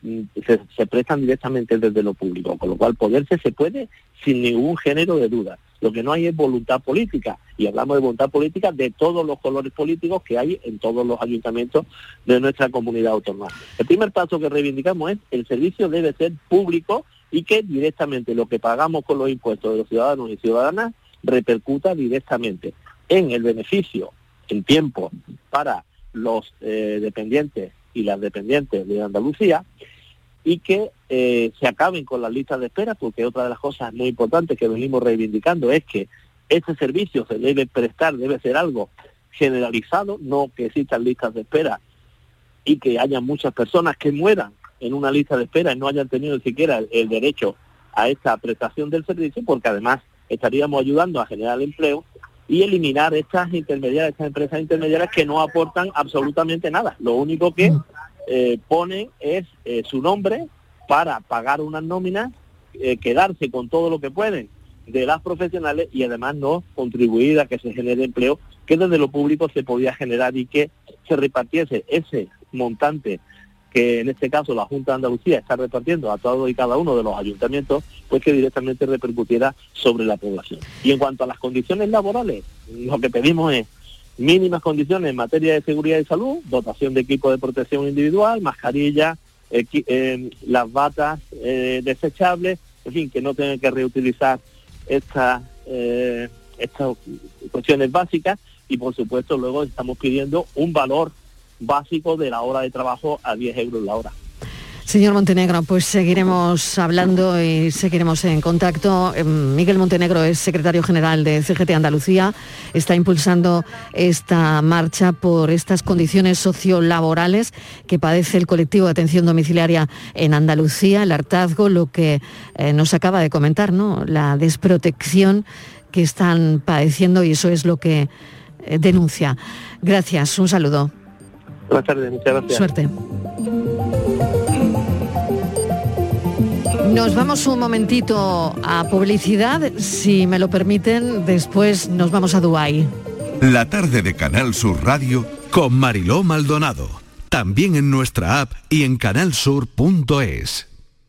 se, prestan directamente desde lo público, con lo cual poderse se puede sin ningún género de duda. Lo que no hay es voluntad política, y hablamos de voluntad política de todos los colores políticos que hay en todos los ayuntamientos de nuestra comunidad autónoma. El primer paso que reivindicamos es el servicio debe ser público y que directamente lo que pagamos con los impuestos de los ciudadanos y ciudadanas repercuta directamente en el beneficio en tiempo para los eh, dependientes y las dependientes de Andalucía y que eh, se acaben con las listas de espera, porque otra de las cosas muy importantes que venimos reivindicando es que este servicio se debe prestar, debe ser algo generalizado, no que existan listas de espera y que haya muchas personas que mueran en una lista de espera y no hayan tenido ni siquiera el, el derecho a esta prestación del servicio, porque además estaríamos ayudando a generar empleo y eliminar estas intermediarias, estas empresas intermediarias que no aportan absolutamente nada. Lo único que eh, ponen es eh, su nombre para pagar unas nóminas, eh, quedarse con todo lo que pueden de las profesionales y además no contribuir a que se genere empleo que desde lo público se podía generar y que se repartiese ese montante que en este caso la Junta de Andalucía está repartiendo a todos y cada uno de los ayuntamientos, pues que directamente repercutiera sobre la población. Y en cuanto a las condiciones laborales, lo que pedimos es mínimas condiciones en materia de seguridad y salud, dotación de equipo de protección individual, mascarilla, eh, las batas eh, desechables, en fin, que no tengan que reutilizar estas eh, estas cuestiones básicas y por supuesto luego estamos pidiendo un valor básico de la hora de trabajo a 10 euros la hora. Señor Montenegro, pues seguiremos hablando y seguiremos en contacto. Eh, Miguel Montenegro es secretario general de CGT Andalucía, está impulsando esta marcha por estas condiciones sociolaborales que padece el colectivo de atención domiciliaria en Andalucía, el hartazgo, lo que eh, nos acaba de comentar, ¿no? La desprotección que están padeciendo y eso es lo que eh, denuncia. Gracias, un saludo. Buenas tardes, muchas gracias. Suerte. Nos vamos un momentito a publicidad, si me lo permiten, después nos vamos a Dubái. La tarde de Canal Sur Radio con Mariló Maldonado. También en nuestra app y en canalsur.es.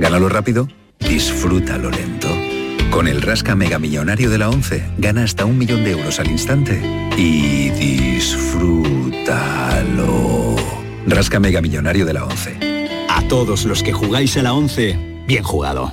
Gánalo rápido, disfrútalo lento. Con el Rasca Mega Millonario de la 11, gana hasta un millón de euros al instante y disfrútalo. Rasca Mega Millonario de la 11. A todos los que jugáis a la 11, bien jugado.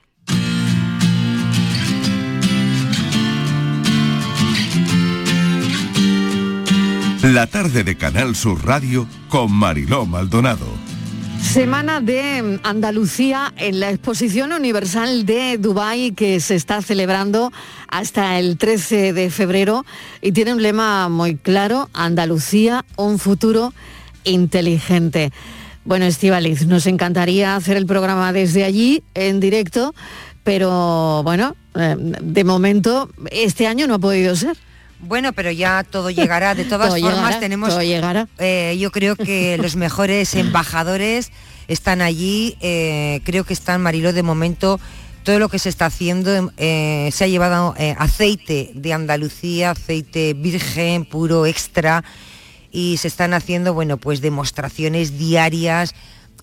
La tarde de Canal Sur Radio con Mariló Maldonado. Semana de Andalucía en la Exposición Universal de Dubái que se está celebrando hasta el 13 de febrero y tiene un lema muy claro, Andalucía, un futuro inteligente. Bueno, Estivaliz, nos encantaría hacer el programa desde allí en directo, pero bueno, eh, de momento este año no ha podido ser. Bueno, pero ya todo (laughs) llegará. De todas formas, llegará, tenemos. todo llegará. eh, yo creo que (laughs) los mejores embajadores están allí. eh, creo que están, Mariló, de momento. Todo lo que se está haciendo eh, se ha llevado eh, aceite de Andalucía, aceite virgen, puro, extra, y se están haciendo, bueno, pues demostraciones diarias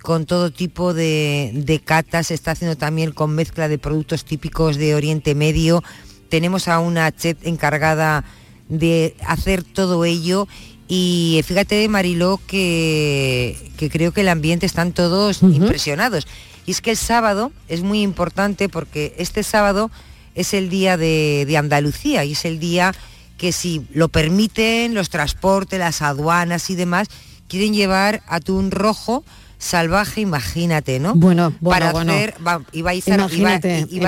con todo tipo de, de catas, se está haciendo también con mezcla de productos típicos de Oriente Medio. Tenemos a una chef encargada de hacer todo ello y fíjate Mariló que, que creo que el ambiente están todos impresionados. Y es que el sábado es muy importante porque este sábado es el día de, de Andalucía y es el día que si lo permiten los transportes, las aduanas y demás, quieren llevar atún rojo salvaje, imagínate, ¿no? Bueno, bueno, Para bueno. hacer, va, y va a estar, Imagínate, a allí,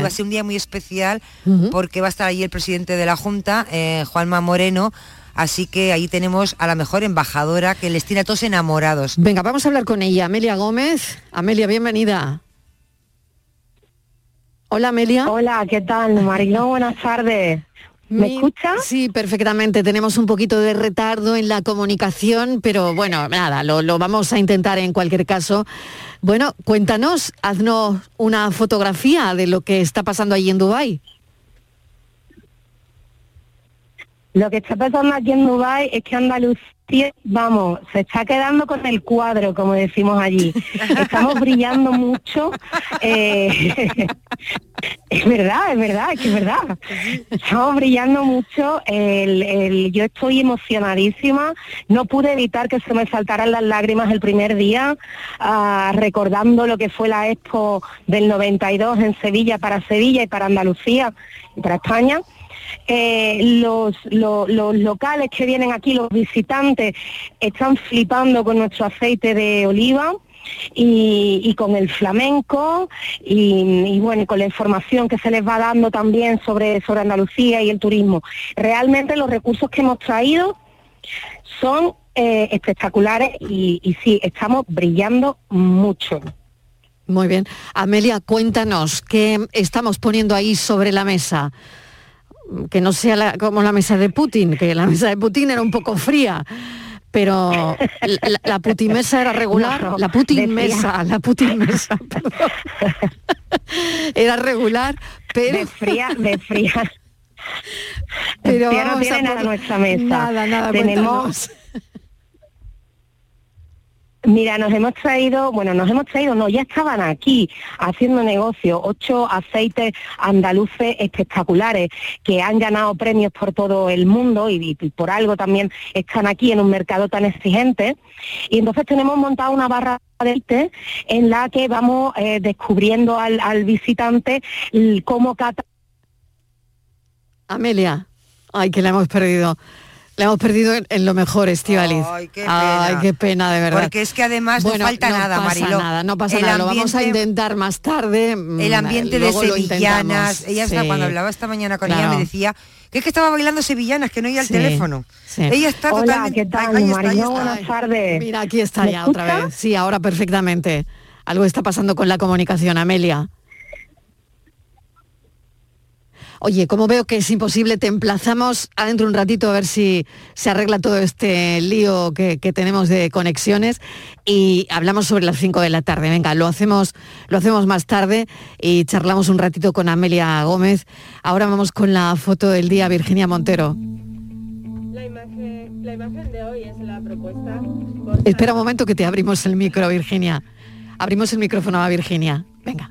va a ser un día muy especial porque va a estar allí el presidente de la Junta, eh, Juanma Moreno, así que ahí tenemos a la mejor embajadora que les tiene a todos enamorados. Venga, vamos a hablar con ella, Amelia Gómez. Amelia, bienvenida. Hola, Amelia. Hola, ¿qué tal? Mariló, buenas tardes. ¿Me Mi- escuchas? Sí, perfectamente. Tenemos un poquito de retardo en la comunicación, pero bueno, nada, lo, lo vamos a intentar en cualquier caso. Bueno, cuéntanos, haznos una fotografía de lo que está pasando allí en Dubái. Lo que está pasando aquí en Dubái es que Andalucía, vamos, se está quedando con el cuadro, como decimos allí. Estamos brillando mucho. eh, (laughs) es verdad, es verdad, es verdad. Estamos brillando mucho. yo estoy emocionadísima. No pude evitar que se me saltaran las lágrimas el primer día, ah, recordando lo que fue la Expo del 92 en Sevilla, para Sevilla y para Andalucía y para España. Eh, los, lo- los locales que vienen aquí, los visitantes, están flipando con nuestro aceite de oliva. Y, con el flamenco y, bueno con la información que se les va dando también sobre, sobre Andalucía y el turismo. Realmente los recursos que hemos traído son eh, espectaculares y sí, estamos brillando mucho. Muy bien. Amelia, cuéntanos qué estamos poniendo ahí sobre la mesa. Que no sea la- como la mesa de Putin, que la mesa de Putin era un poco fría. Pero la, la, la putimesa era regular, No, la Putin mesa, la Putin mesa, (laughs) perdón. Era regular, pero De fría, de fría. Pero no tiene a nada nuestra mesa. Nada, nada, Tenemos cuéntanos. Mira, nos hemos traído, bueno, nos hemos traído, no, ya estaban aquí haciendo negocio, ocho aceites andaluces espectaculares que han ganado premios por todo el mundo y, por algo también están aquí en un mercado tan exigente. Y entonces tenemos montado una barra de té en la que vamos eh, descubriendo al, al visitante cómo cata Amelia, ay, que la hemos perdido. La hemos perdido en, en lo mejor, Estivaliz. Ay, qué pena. Ay, qué pena, de verdad. Porque es que además Bueno, no falta nada, pasa nada, no pasa El nada. Lo vamos a ambiente- intentar más tarde. mm, El ambiente de luego sevillanas. Ella está, Sí. cuando hablaba esta mañana con Claro. ella me decía que es que estaba bailando sevillanas, que no iba al Sí, teléfono. sí. Ella está Hola, totalmente. ¿qué tal, Ahí está, ahí Mariló? está. Buenas tardes. Mira, aquí está ¿Me ya otra vez. Sí, ahora perfectamente. Algo está pasando con la comunicación, Amelia. Oye, como veo que es imposible, te emplazamos adentro un ratito a ver si se arregla todo este lío que, que tenemos de conexiones y hablamos sobre las 5 de la tarde. Venga, lo hacemos, lo hacemos más tarde y charlamos un ratito con Amelia Gómez. Ahora vamos con la foto del día, Virginia Montero. La imagen, la imagen de hoy es la propuesta Espera un momento que te abrimos el micro, Virginia. Abrimos el micrófono a Virginia. Venga.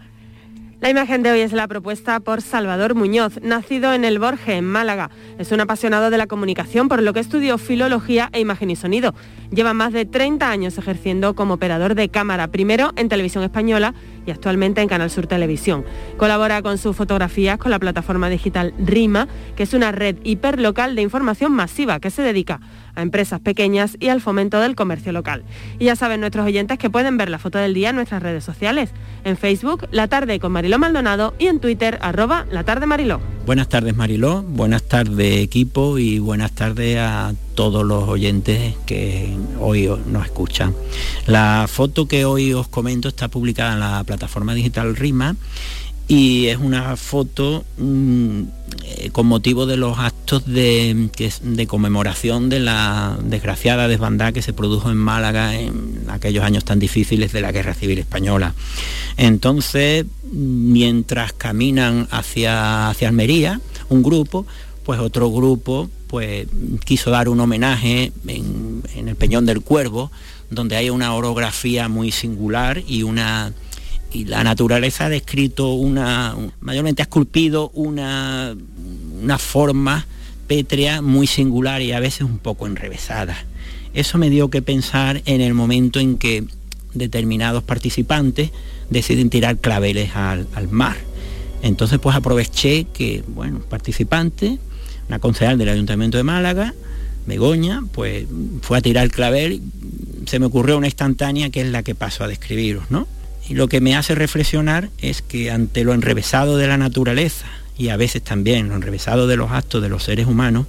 La imagen de hoy es la propuesta por Salvador Muñoz, nacido en el Borge, en Málaga. Es un apasionado de la comunicación, por lo que estudió filología e imagen y sonido. Lleva más de 30 años ejerciendo como operador de cámara, primero en Televisión Española y actualmente en Canal Sur Televisión. Colabora con sus fotografías con la plataforma digital RIMA, que es una red hiperlocal de información masiva que se dedica a empresas pequeñas y al fomento del comercio local. Y ya saben nuestros oyentes que pueden ver la foto del día en nuestras redes sociales. En Facebook, La Tarde con Mariló Maldonado y en Twitter, arroba La Tarde Mariló. Buenas tardes Mariló, buenas tardes equipo y buenas tardes a todos los oyentes que hoy nos escuchan. La foto que hoy os comento está publicada en la plataforma digital Rima y es una foto mm, eh, con motivo de los actos de, de conmemoración de la desgraciada desbandada que se produjo en Málaga en aquellos años tan difíciles de la Guerra Civil Española. Entonces, mientras caminan hacia, hacia Almería, un grupo, pues otro grupo pues quiso dar un homenaje en, en el Peñón del Cuervo, donde hay una orografía muy singular y una y la naturaleza ha descrito una mayormente ha esculpido una una forma pétrea muy singular y a veces un poco enrevesada. Eso me dio que pensar en el momento en que determinados participantes deciden tirar claveles al, al mar. Entonces pues aproveché que, bueno, participante, una concejal del Ayuntamiento de Málaga, Begoña, pues fue a tirar el clavel, se me ocurrió una instantánea que es la que paso a describiros, ¿no? Y lo que me hace reflexionar es que ante lo enrevesado de la naturaleza y a veces también lo enrevesado de los actos de los seres humanos,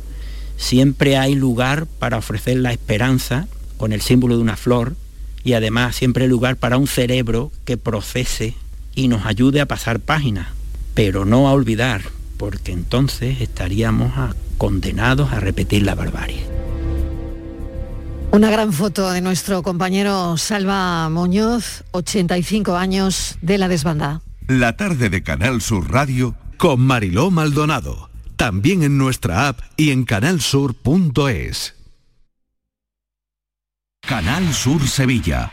siempre hay lugar para ofrecer la esperanza con el símbolo de una flor y además siempre hay lugar para un cerebro que procese y nos ayude a pasar páginas, pero no a olvidar, porque entonces estaríamos condenados a repetir la barbarie. Una gran foto de nuestro compañero Salva Muñoz, 85 años de la desbandada. La tarde de Canal Sur Radio con Mariló Maldonado. También en nuestra app y en canalsur.es. Canal Sur Sevilla.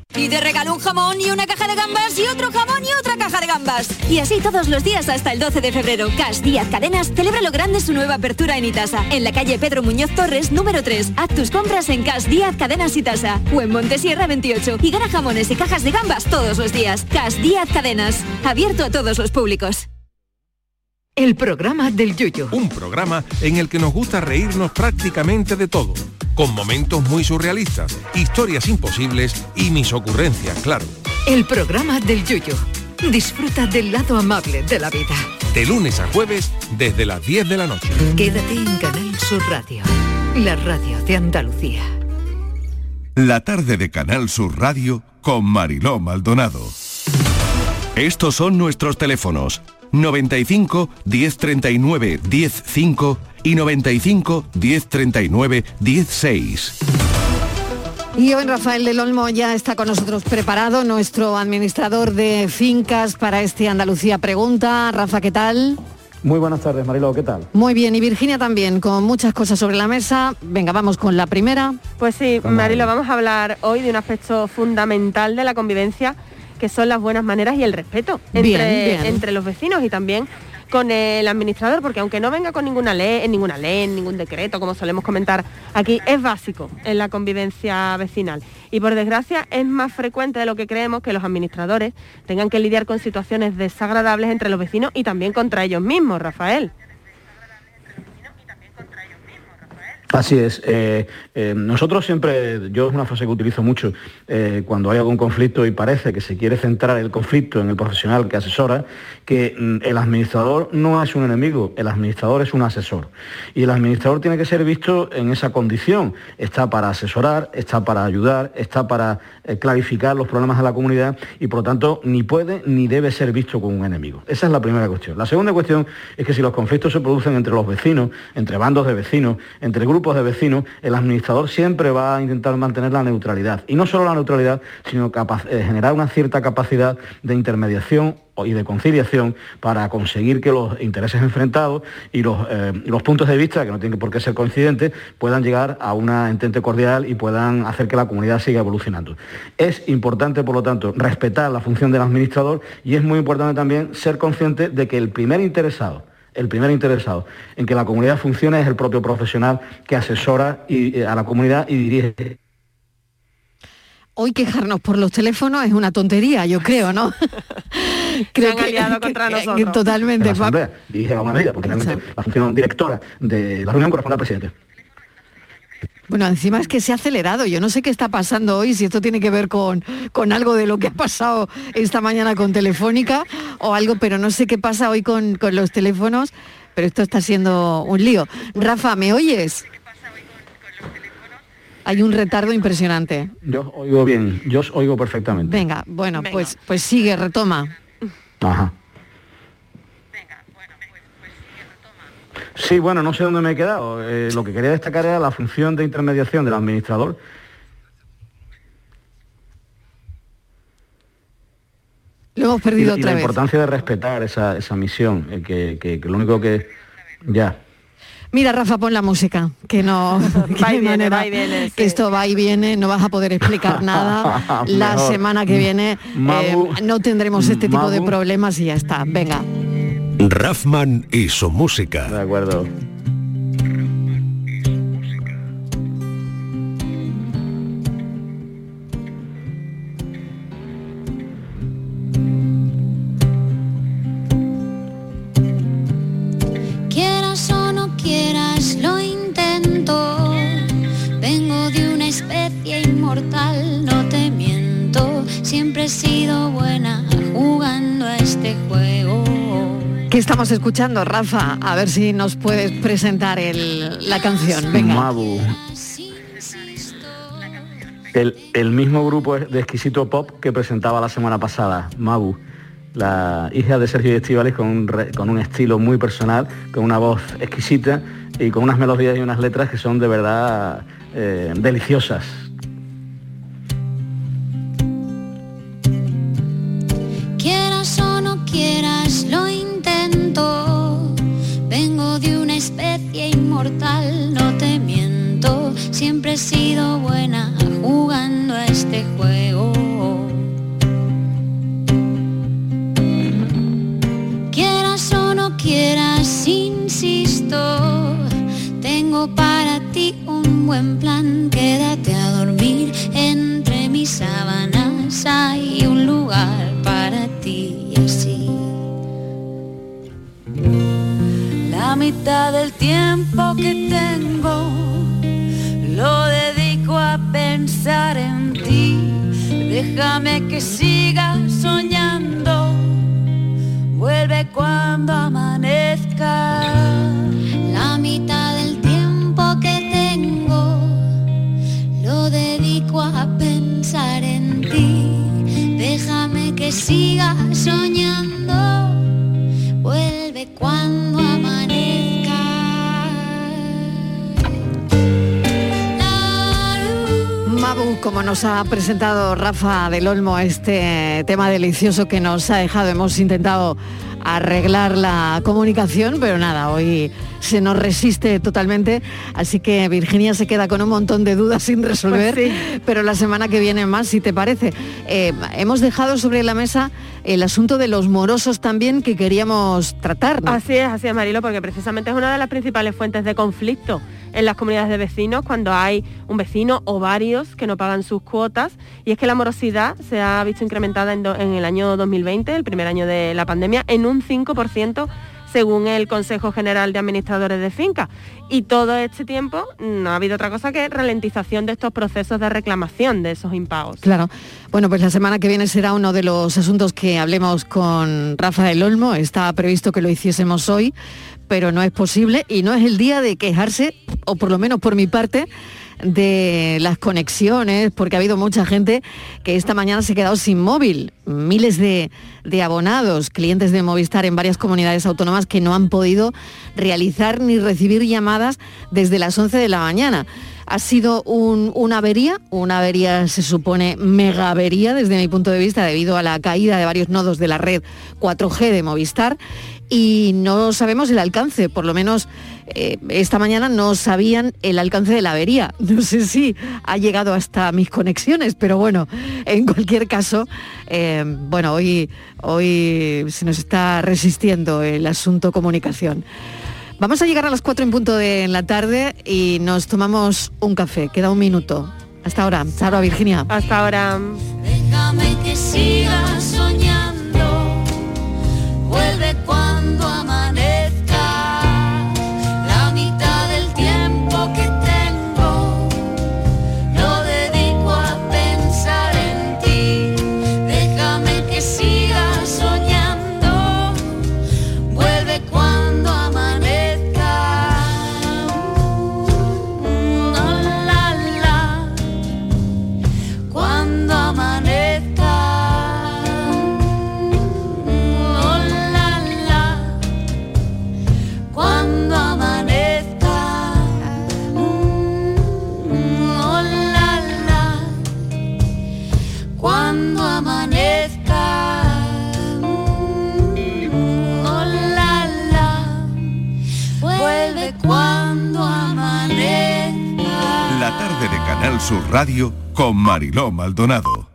Y te regalo un jamón y una caja de gambas y otro jamón y otra caja de gambas. Y así todos los días hasta el 12 de febrero. Cash Díaz Cadenas celebra lo grande su nueva apertura en Itasa, en la calle Pedro Muñoz Torres, número 3. Haz tus compras en Cash Díaz Cadenas Itasa o en Montesierra 28 y gana jamones y cajas de gambas todos los días. Cash Díaz Cadenas, abierto a todos los públicos. El programa del Yuyo. Un programa en el que nos gusta reírnos prácticamente de todo, con momentos muy surrealistas, historias imposibles y mis ocurrencias, claro. El programa del Yuyo. Disfruta del lado amable de la vida. De lunes a jueves desde las 10 de la noche. Quédate en Canal Sur Radio, la radio de Andalucía. La tarde de Canal Sur Radio con Mariló Maldonado. Estos son nuestros teléfonos 95 1039 105 y 95 1039 16. Y hoy Rafael del Olmo ya está con nosotros preparado, nuestro administrador de fincas para este Andalucía Pregunta. Rafa, ¿qué tal? Muy buenas tardes, Marilo, ¿qué tal? Muy bien, y Virginia también, con muchas cosas sobre la mesa. Venga, vamos con la primera. Pues sí, Marilo, vamos a hablar hoy de un aspecto fundamental de la convivencia, que son las buenas maneras y el respeto entre, Bien, bien. entre los vecinos y también con el administrador, porque aunque no venga con ninguna ley, en ninguna ley, en ningún decreto, como solemos comentar aquí, es básico en la convivencia vecinal. Y por desgracia es más frecuente de lo que creemos que los administradores tengan que lidiar con situaciones desagradables entre los vecinos y también contra ellos mismos, Rafael. Así es. eh, eh, nosotros siempre, yo es una frase que utilizo mucho, eh, cuando hay algún conflicto y parece que se quiere centrar el conflicto en el profesional que asesora, que mm, el administrador no es un enemigo, el administrador es un asesor. Y el administrador tiene que ser visto en esa condición. Está para asesorar, está para ayudar, está para eh, clarificar los problemas de la comunidad y por lo tanto ni puede ni debe ser visto como un enemigo. Esa es la primera cuestión. La segunda cuestión es que si los conflictos se producen entre los vecinos, entre bandos de vecinos, entre grupos de vecinos, el administrador siempre va a intentar mantener la neutralidad. Y no solo la neutralidad, sino eh, generar una cierta capacidad de intermediación y de conciliación para conseguir que los intereses enfrentados y los, eh, los puntos de vista, que no tienen por qué ser coincidentes, puedan llegar a una entente cordial y puedan hacer que la comunidad siga evolucionando. Es importante, por lo tanto, respetar la función del administrador y es muy importante también ser consciente de que el primer interesado el primer interesado en que la comunidad funcione es el propio profesional que asesora eh, a la comunidad y dirige Hoy quejarnos por los teléfonos es una tontería, yo creo, ¿no? (laughs) (laughs) creo han aliado contra que- nosotros. totalmente. la asamblea, dirige a una medida, porque realmente la función directora de la reunión corresponde al presidente. Bueno, encima es que se ha acelerado. Yo no sé qué está pasando hoy, si esto tiene que ver con, con algo de lo que ha pasado esta mañana con Telefónica o algo, pero no sé qué pasa hoy con, con los teléfonos, pero esto está siendo un lío. Rafa, ¿me oyes? Hay un retardo impresionante. Yo os oigo bien, yo os oigo perfectamente. Venga, bueno, pues, pues sigue, retoma. Ajá. Sí, bueno, no sé dónde me he quedado. Eh, lo que quería destacar era la función de intermediación del administrador. Lo hemos Y, perdido y otra la vez. importancia de respetar esa, esa misión, eh, que, que- que lo único que... Ya. Mira, Rafa, pon la música, que no... (laughs) que Va y de viene, manera- va y viene, Que esto va y viene, no vas a poder explicar (laughs) nada. La Mejor. semana que viene Mabu. eh, no tendremos este tipo de problemas y ya está. Venga. Raffman y su música. De acuerdo. Estamos escuchando, Rafa? A ver si nos puedes presentar el- la canción. Venga. Mabu. El, mismo grupo de exquisito pop que presentaba la semana pasada, Mabu, la hija de Sergio Estivales con un, con un estilo muy personal, con una voz exquisita y con unas melodías y unas letras que son de verdad eh, deliciosas. Inmortal, no te miento. Siempre he sido buena jugando a este juego. Quieras o no quieras, insisto. Tengo para ti un buen plan. Quédate a dormir entre mis sábanas. Mitad del tiempo que tengo lo dedico a pensar en ti. Déjame que siga soñando. Vuelve cuando amanezca. La mitad del tiempo que tengo lo dedico a pensar en ti. Déjame que siga soñando. Vuelve cuando amanezca. Como nos ha presentado Rafa del Olmo este tema delicioso que nos ha dejado, hemos intentado arreglar la comunicación, pero nada, hoy se nos resiste totalmente, así que Virginia se queda con un montón de dudas sin resolver, Pues sí. pero la semana que viene más, si te parece. Eh, hemos dejado sobre la mesa el asunto de los morosos también que queríamos tratar. ¿no? Así es, así es, Marilo, porque precisamente es una de las principales fuentes de conflicto en las comunidades de vecinos cuando hay un vecino o varios que no pagan sus cuotas. Y es que la morosidad se ha visto incrementada en, en el año 2020, el primer año de la pandemia, en un 5% según el Consejo General de Administradores de Fincas. Y todo este tiempo no ha habido otra cosa que ralentización de estos procesos de reclamación de esos impagos. Claro. Bueno, pues la semana que viene será uno de los asuntos que hablemos con Rafael Olmo. Estaba previsto que lo hiciésemos hoy, pero no es posible y no es el día de quejarse, o por lo menos por mi parte, de las conexiones, porque ha habido mucha gente que esta mañana se ha quedado sin móvil. Miles de, de abonados, clientes de Movistar en varias comunidades autónomas que no han podido realizar ni recibir llamadas desde las 11 de la mañana. Ha sido un- una avería, una avería se supone mega avería desde mi punto de vista debido a la caída de varios nodos de la red 4G de Movistar y no sabemos el alcance, por lo menos eh, esta mañana no sabían el alcance de la avería. (laughs) No sé si ha llegado hasta mis conexiones, pero bueno, en cualquier caso, eh, bueno, hoy, hoy se nos está resistiendo el asunto comunicación. Vamos a llegar a las 4 en punto de la tarde y nos tomamos un café. Queda un minuto. Hasta ahora. Hasta ahora, Virginia. Hasta ahora. Déjame que siga soñando. Vuelve Sur Radio con Mariló Maldonado.